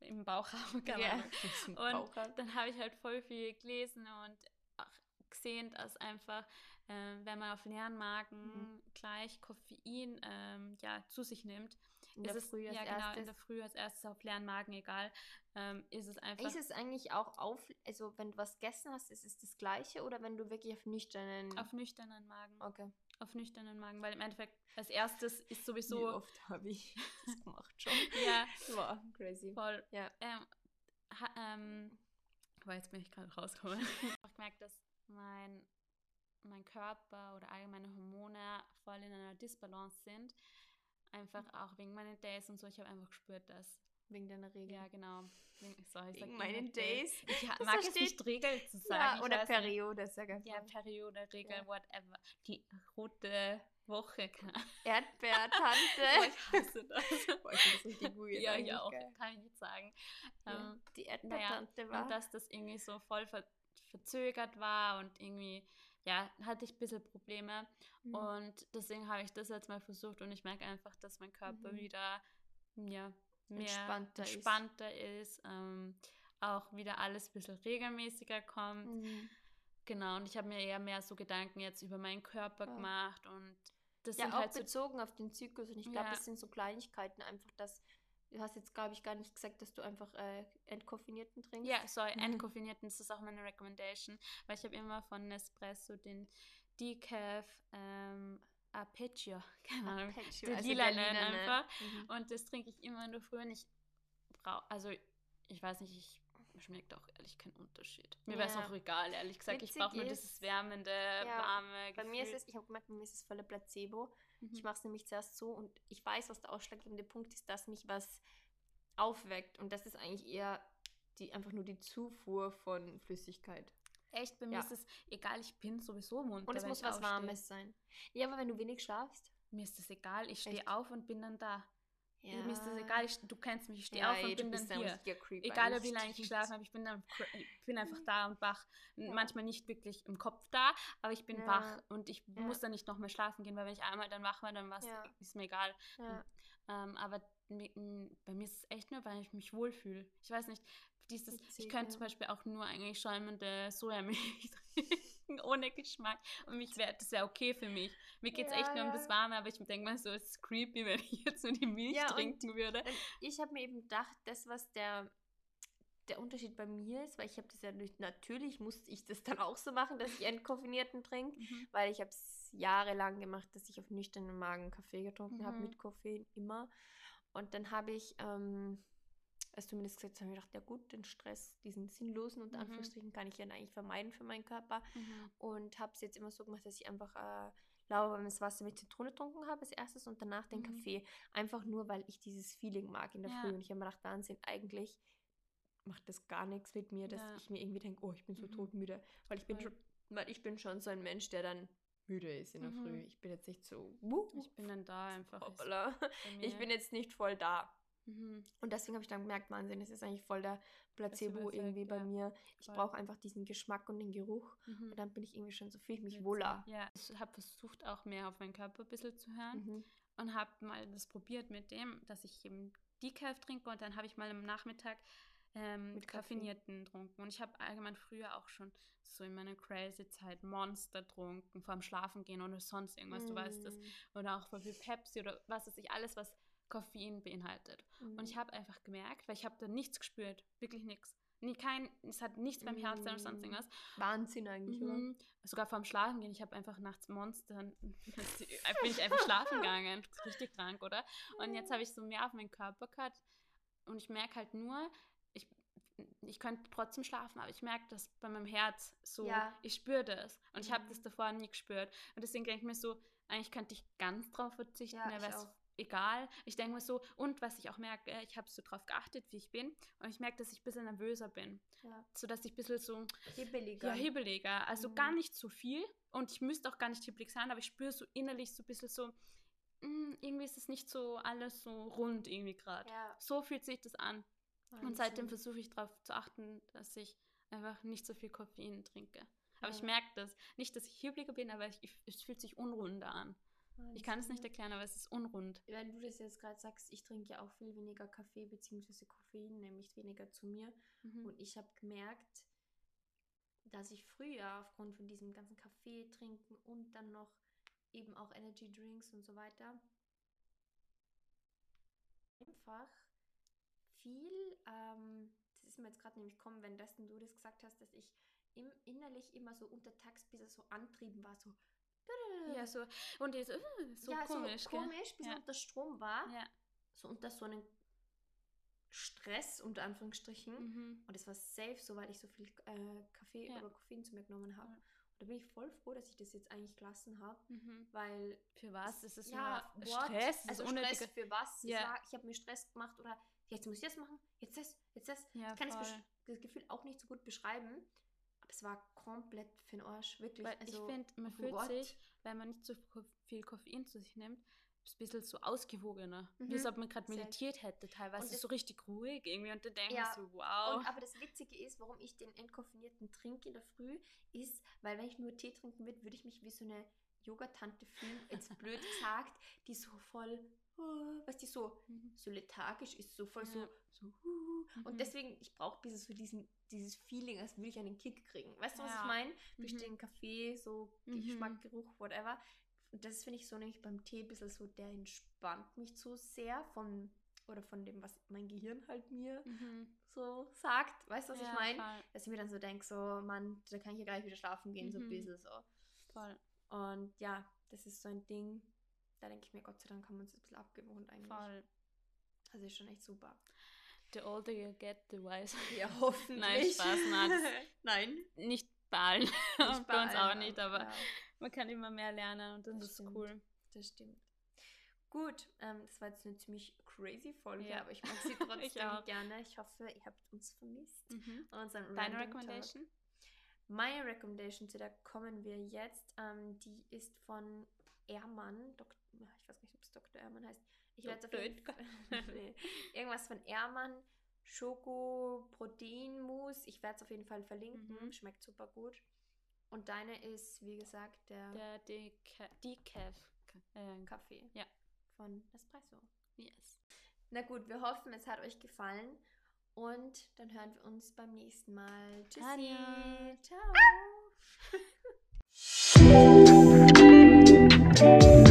im Bauch habe. Ja, und Bauch dann habe ich halt voll viel gelesen und auch gesehen, dass einfach äh, wenn man auf leeren Magen mhm. gleich Koffein ähm, ja, zu sich nimmt, in der Früh als ja, genau, erstes. in der Früh als erstes auf leeren Magen, egal, ähm, ist es einfach. Ist es eigentlich auch auf, also wenn du was gegessen hast, ist es das gleiche oder wenn du wirklich auf nüchternen. Auf nüchternen Magen. Okay. Auf nüchternen Magen, weil im Endeffekt als erstes ist sowieso. Wie oft habe ich das gemacht schon. ja. Wow, crazy. Voll. Ja. Ähm, ha, ähm, aber jetzt bin ich gerade rausgekommen. ich habe gemerkt, dass mein, mein Körper oder all meine Hormone voll in einer Disbalance sind. Einfach auch wegen meinen Days und so. Ich habe einfach gespürt, dass. Wegen deiner Regel. Ja, genau. Wegen, sorry, ich wegen meinen Days. Ich mag es nicht Regel zu sagen. Ja, oder Periode, ist ja Ja, Periode, Regel, ja. whatever. Die rote Woche. Erdbeertante. ich hasse das. Boah, ich das richtig weird. Ja, ja, auch. Geil. Kann ich nicht sagen. Ja, ähm, die Erdbeertante naja, war. Und dass das irgendwie so voll ver verzögert war und irgendwie ja, hatte ich ein bisschen Probleme. Mhm. Und deswegen habe ich das jetzt mal versucht und ich merke einfach, dass mein Körper mhm. wieder ja, mehr entspannter, entspannter ist, ist ähm, auch wieder alles ein bisschen regelmäßiger kommt. Mhm. Genau, und ich habe mir eher mehr so Gedanken jetzt über meinen Körper ja. gemacht und das ja, sind auch halt bezogen so, auf den Zyklus und ich glaube, ja. das sind so Kleinigkeiten einfach, dass du hast jetzt, glaube ich, gar nicht gesagt, dass du einfach äh, entkoffinierten trinkst. Ja, sorry, mhm. entkoffinierten, das ist auch meine Recommendation, weil ich habe immer von Nespresso den Decaf ähm, Arpeggio, keine Ahnung, Arpeggio, der also lila einfach. Mhm. Und das trinke ich immer nur früher. Ich brauche, also ich weiß nicht, ich schmeckt auch ehrlich kein Unterschied. Mir ja. wäre es auch egal, ehrlich gesagt. Witzig ich brauche nur dieses wärmende, ja, warme Gefühl. Bei mir ist es, ich habe gemerkt, bei mir ist es voller Placebo. Mhm. Ich mache es nämlich zuerst so und ich weiß, was der ausschlaggebende Punkt ist, dass mich was aufweckt. Und das ist eigentlich eher die, einfach nur die Zufuhr von Flüssigkeit. Echt, bei mir ja. ist es egal, ich bin sowieso munter. Und es muss was aufstehe. Warmes sein. Ja, aber wenn du wenig schlafst. Mir ist es egal, ich stehe auf und bin dann da. Ja. Mir ist das egal, ich, du kennst mich, ich stehe ja, auf und bin dann hier. Egal, wie lange ich geschlafen habe, ich bin, dann, ich bin einfach da und wach. Ja. Manchmal nicht wirklich im Kopf da, aber ich bin wach und ich muss dann nicht nochmal schlafen gehen, weil wenn ich einmal dann wach war, dann ist mir egal. Ähm, aber bei mir ist es echt nur, weil ich mich wohlfühle. Ich weiß nicht, dieses, Witzig, ich könnte zum Beispiel auch nur eigentlich schäumende Sojamilch trinken, ohne Geschmack. Und mich wäre das ja okay für mich. Mir geht es ja, echt nur um das Warme, aber ich denke mal so, es ist creepy, wenn ich jetzt nur die Milch ja, trinken würde. Ich habe mir eben gedacht, das, was der der Unterschied bei mir ist, weil ich habe das ja durch, natürlich musste ich das dann auch so machen, dass ich entkoffinierten trinke, mhm. weil ich habe es jahrelang gemacht, dass ich auf nüchternen Magen Kaffee getrunken mhm. habe mit Koffein immer. Und dann habe ich ähm, als zumindest gesagt, habe ich gedacht, ja gut, den Stress, diesen sinnlosen unter mhm. Anführungsstrichen, kann ich ja eigentlich vermeiden für meinen Körper. Mhm. Und habe es jetzt immer so gemacht, dass ich einfach äh, lauwarmes Wasser mit Zitrone getrunken habe als erstes und danach den mhm. Kaffee. Einfach nur, weil ich dieses Feeling mag in der ja. Früh. Und ich habe mir gedacht, Wahnsinn, eigentlich macht das gar nichts mit mir, dass ja. ich mir irgendwie denke, oh, ich bin so mhm. todmüde. Weil ich bin schon, weil ich bin schon so ein Mensch, der dann müde ist in der Früh. Mhm. Ich bin jetzt nicht so, wuh, ich bin dann da einfach. Ich bin jetzt nicht voll da. Mhm. Und deswegen habe ich dann gemerkt, Wahnsinn, es ist eigentlich voll der Placebo irgendwie bei ja. mir. Ich brauche einfach diesen Geschmack und den Geruch. Mhm. Und dann bin ich irgendwie schon so, fühle ich mich wohler. Ja, ich habe versucht, auch mehr auf meinen Körper ein bisschen zu hören. Mhm. Und habe mal das probiert mit dem, dass ich eben Decaf trinke. Und dann habe ich mal am Nachmittag ähm, mit Kaffinierten getrunken. Und ich habe allgemein früher auch schon so in meiner crazy Zeit Monster getrunken, vor dem Schlafen gehen oder sonst irgendwas, du weißt das. Mhm. Oder auch voll viel Pepsi oder was weiß ich, alles, was Koffein beinhaltet. Mhm. Und ich mhm. habe einfach gemerkt, weil ich habe da nichts gespürt, wirklich nichts. Nie kein, es hat nichts beim Herzen oder sonst irgendwas. Wahnsinn eigentlich, mhm. oder? Sogar vorm Schlafen gehen. Ich habe einfach nachts Monster, bin ich einfach schlafen gegangen. Richtig krank, oder? Und jetzt habe ich so mehr auf meinen Körper gehört und ich merke halt nur, ich, ich könnte trotzdem schlafen, aber ich merke das bei meinem Herz so, ja. ich spüre das. Und mhm. ich habe das davor nie gespürt. Und deswegen denke ich mir so, eigentlich könnte ich ganz drauf verzichten, ja, weil es egal. Ich denke mir so, und was ich auch merke, ich habe so drauf geachtet, wie ich bin. Und ich merke, dass ich ein bisschen nervöser bin. Ja. So dass ich ein bisschen so. Hibbeliger. Ja, hibbeliger. Also mhm. gar nicht so viel. Und ich müsste auch gar nicht hibbelig sein, aber ich spüre so innerlich so ein bisschen so, mh, hm, irgendwie ist es nicht so alles so rund irgendwie gerade. Ja. So fühlt sich das an. Wahnsinn. Und seitdem versuche ich darauf zu achten, dass ich einfach nicht so viel Koffein trinke. Aber ja. ich merke das. Nicht, dass ich hibbeliger bin, aber ich, ich, es fühlt sich unrunder an. Ich kann es nicht erklären, aber es ist unrund. Wenn du das jetzt gerade sagst, ich trinke ja auch viel weniger Kaffee bzw. Koffein, nämlich weniger zu mir. Mhm. Und ich habe gemerkt, dass ich früher aufgrund von diesem ganzen Kaffee trinken und dann noch eben auch Energy Drinks und so weiter einfach viel, ähm, das ist mir jetzt gerade nämlich kommen, wenn das, du das gesagt hast, dass ich im, innerlich immer so untertags bis so antrieben war, so ja, so. Und die so, so ja, komisch. So komisch, bis ja. unter Strom war. Ja. So unter so einem Stress, unter Anführungsstrichen. Mhm. Und es war safe, so weil ich so viel äh, Kaffee ja. oder Koffein zu mir genommen habe. Ja. Und da bin ich voll froh, dass ich das jetzt eigentlich gelassen habe, mhm. weil... Für was? Das ist ja nur Stress. Also Stress für was? Ja. ich habe mir Stress gemacht oder jetzt muss ich das machen, jetzt das, jetzt das. Ja, ich kann das, das Gefühl auch nicht so gut beschreiben es war komplett für den Arsch, wirklich. Weil also, ich finde, man fühlt Gott. sich, wenn man nicht so viel Koffein zu sich nimmt, ein bisschen so ausgewogener. Mhm. Wie als ob man gerade meditiert hätte, teilweise und so richtig ruhig irgendwie. Und dann denke ja, ich so, wow. Und, aber das Witzige ist, warum ich den entkoffinierten trinke in der Früh, ist, weil wenn ich nur Tee trinken würde, würde ich mich wie so eine Yogatante fühlen, jetzt blöd gesagt, die so voll oh, was die so, mhm. so lethargisch ist, so voll ja. so, so uh, mhm. und deswegen, ich brauche ein bisschen so diesen, dieses Feeling, als würde ich einen Kick kriegen. Weißt du, was ich meine? Durch mhm. den Kaffee, so Geschmack, mhm. Geruch, whatever. Und das finde ich so nämlich beim Tee ein bisschen so, der entspannt mich zu sehr von oder von dem, was mein Gehirn halt mir mhm. so sagt. Weißt du, was ja, ich meine? Dass ich mir dann so denke, so, Mann, da kann ich ja gleich wieder schlafen gehen, mhm. so ein mhm. bisschen so. Voll. Und ja, das ist so ein Ding, da denke ich mir, Gott sei Dank haben wir uns ein bisschen abgewohnt eigentlich. Voll. Das ist schon echt super. The older you get, the wiser. Ja, hoffentlich. Nein, Spaß, nein. nein. Nicht bei allen. Nicht bei, uns auch nicht, aber ja. man kann immer mehr lernen und das, das ist stimmt. cool. Das stimmt. Gut, ähm, das war jetzt eine ziemlich crazy Folge, ja. aber ich mag sie trotzdem ich gerne. Ich hoffe, ihr habt uns vermisst. Mhm. Deine Recommendation? Talk. Meine Recommendation, zu der kommen wir jetzt, ähm, die ist von Ermann. Dok ich weiß nicht, ob es Dr. Ermann heißt. Ich werde es auf jeden Fall. nee. Irgendwas von Ermann. Schoko Protein Mousse. Ich werde es auf jeden Fall verlinken. Mhm. Schmeckt super gut. Und deine ist, wie gesagt, der, der Decaf äh, Kaffee. Ja. Von Espresso. Yes. Na gut, wir hoffen, es hat euch gefallen. Und dann hören wir uns beim nächsten Mal. Tschüssi. Adios. Ciao. Thank you.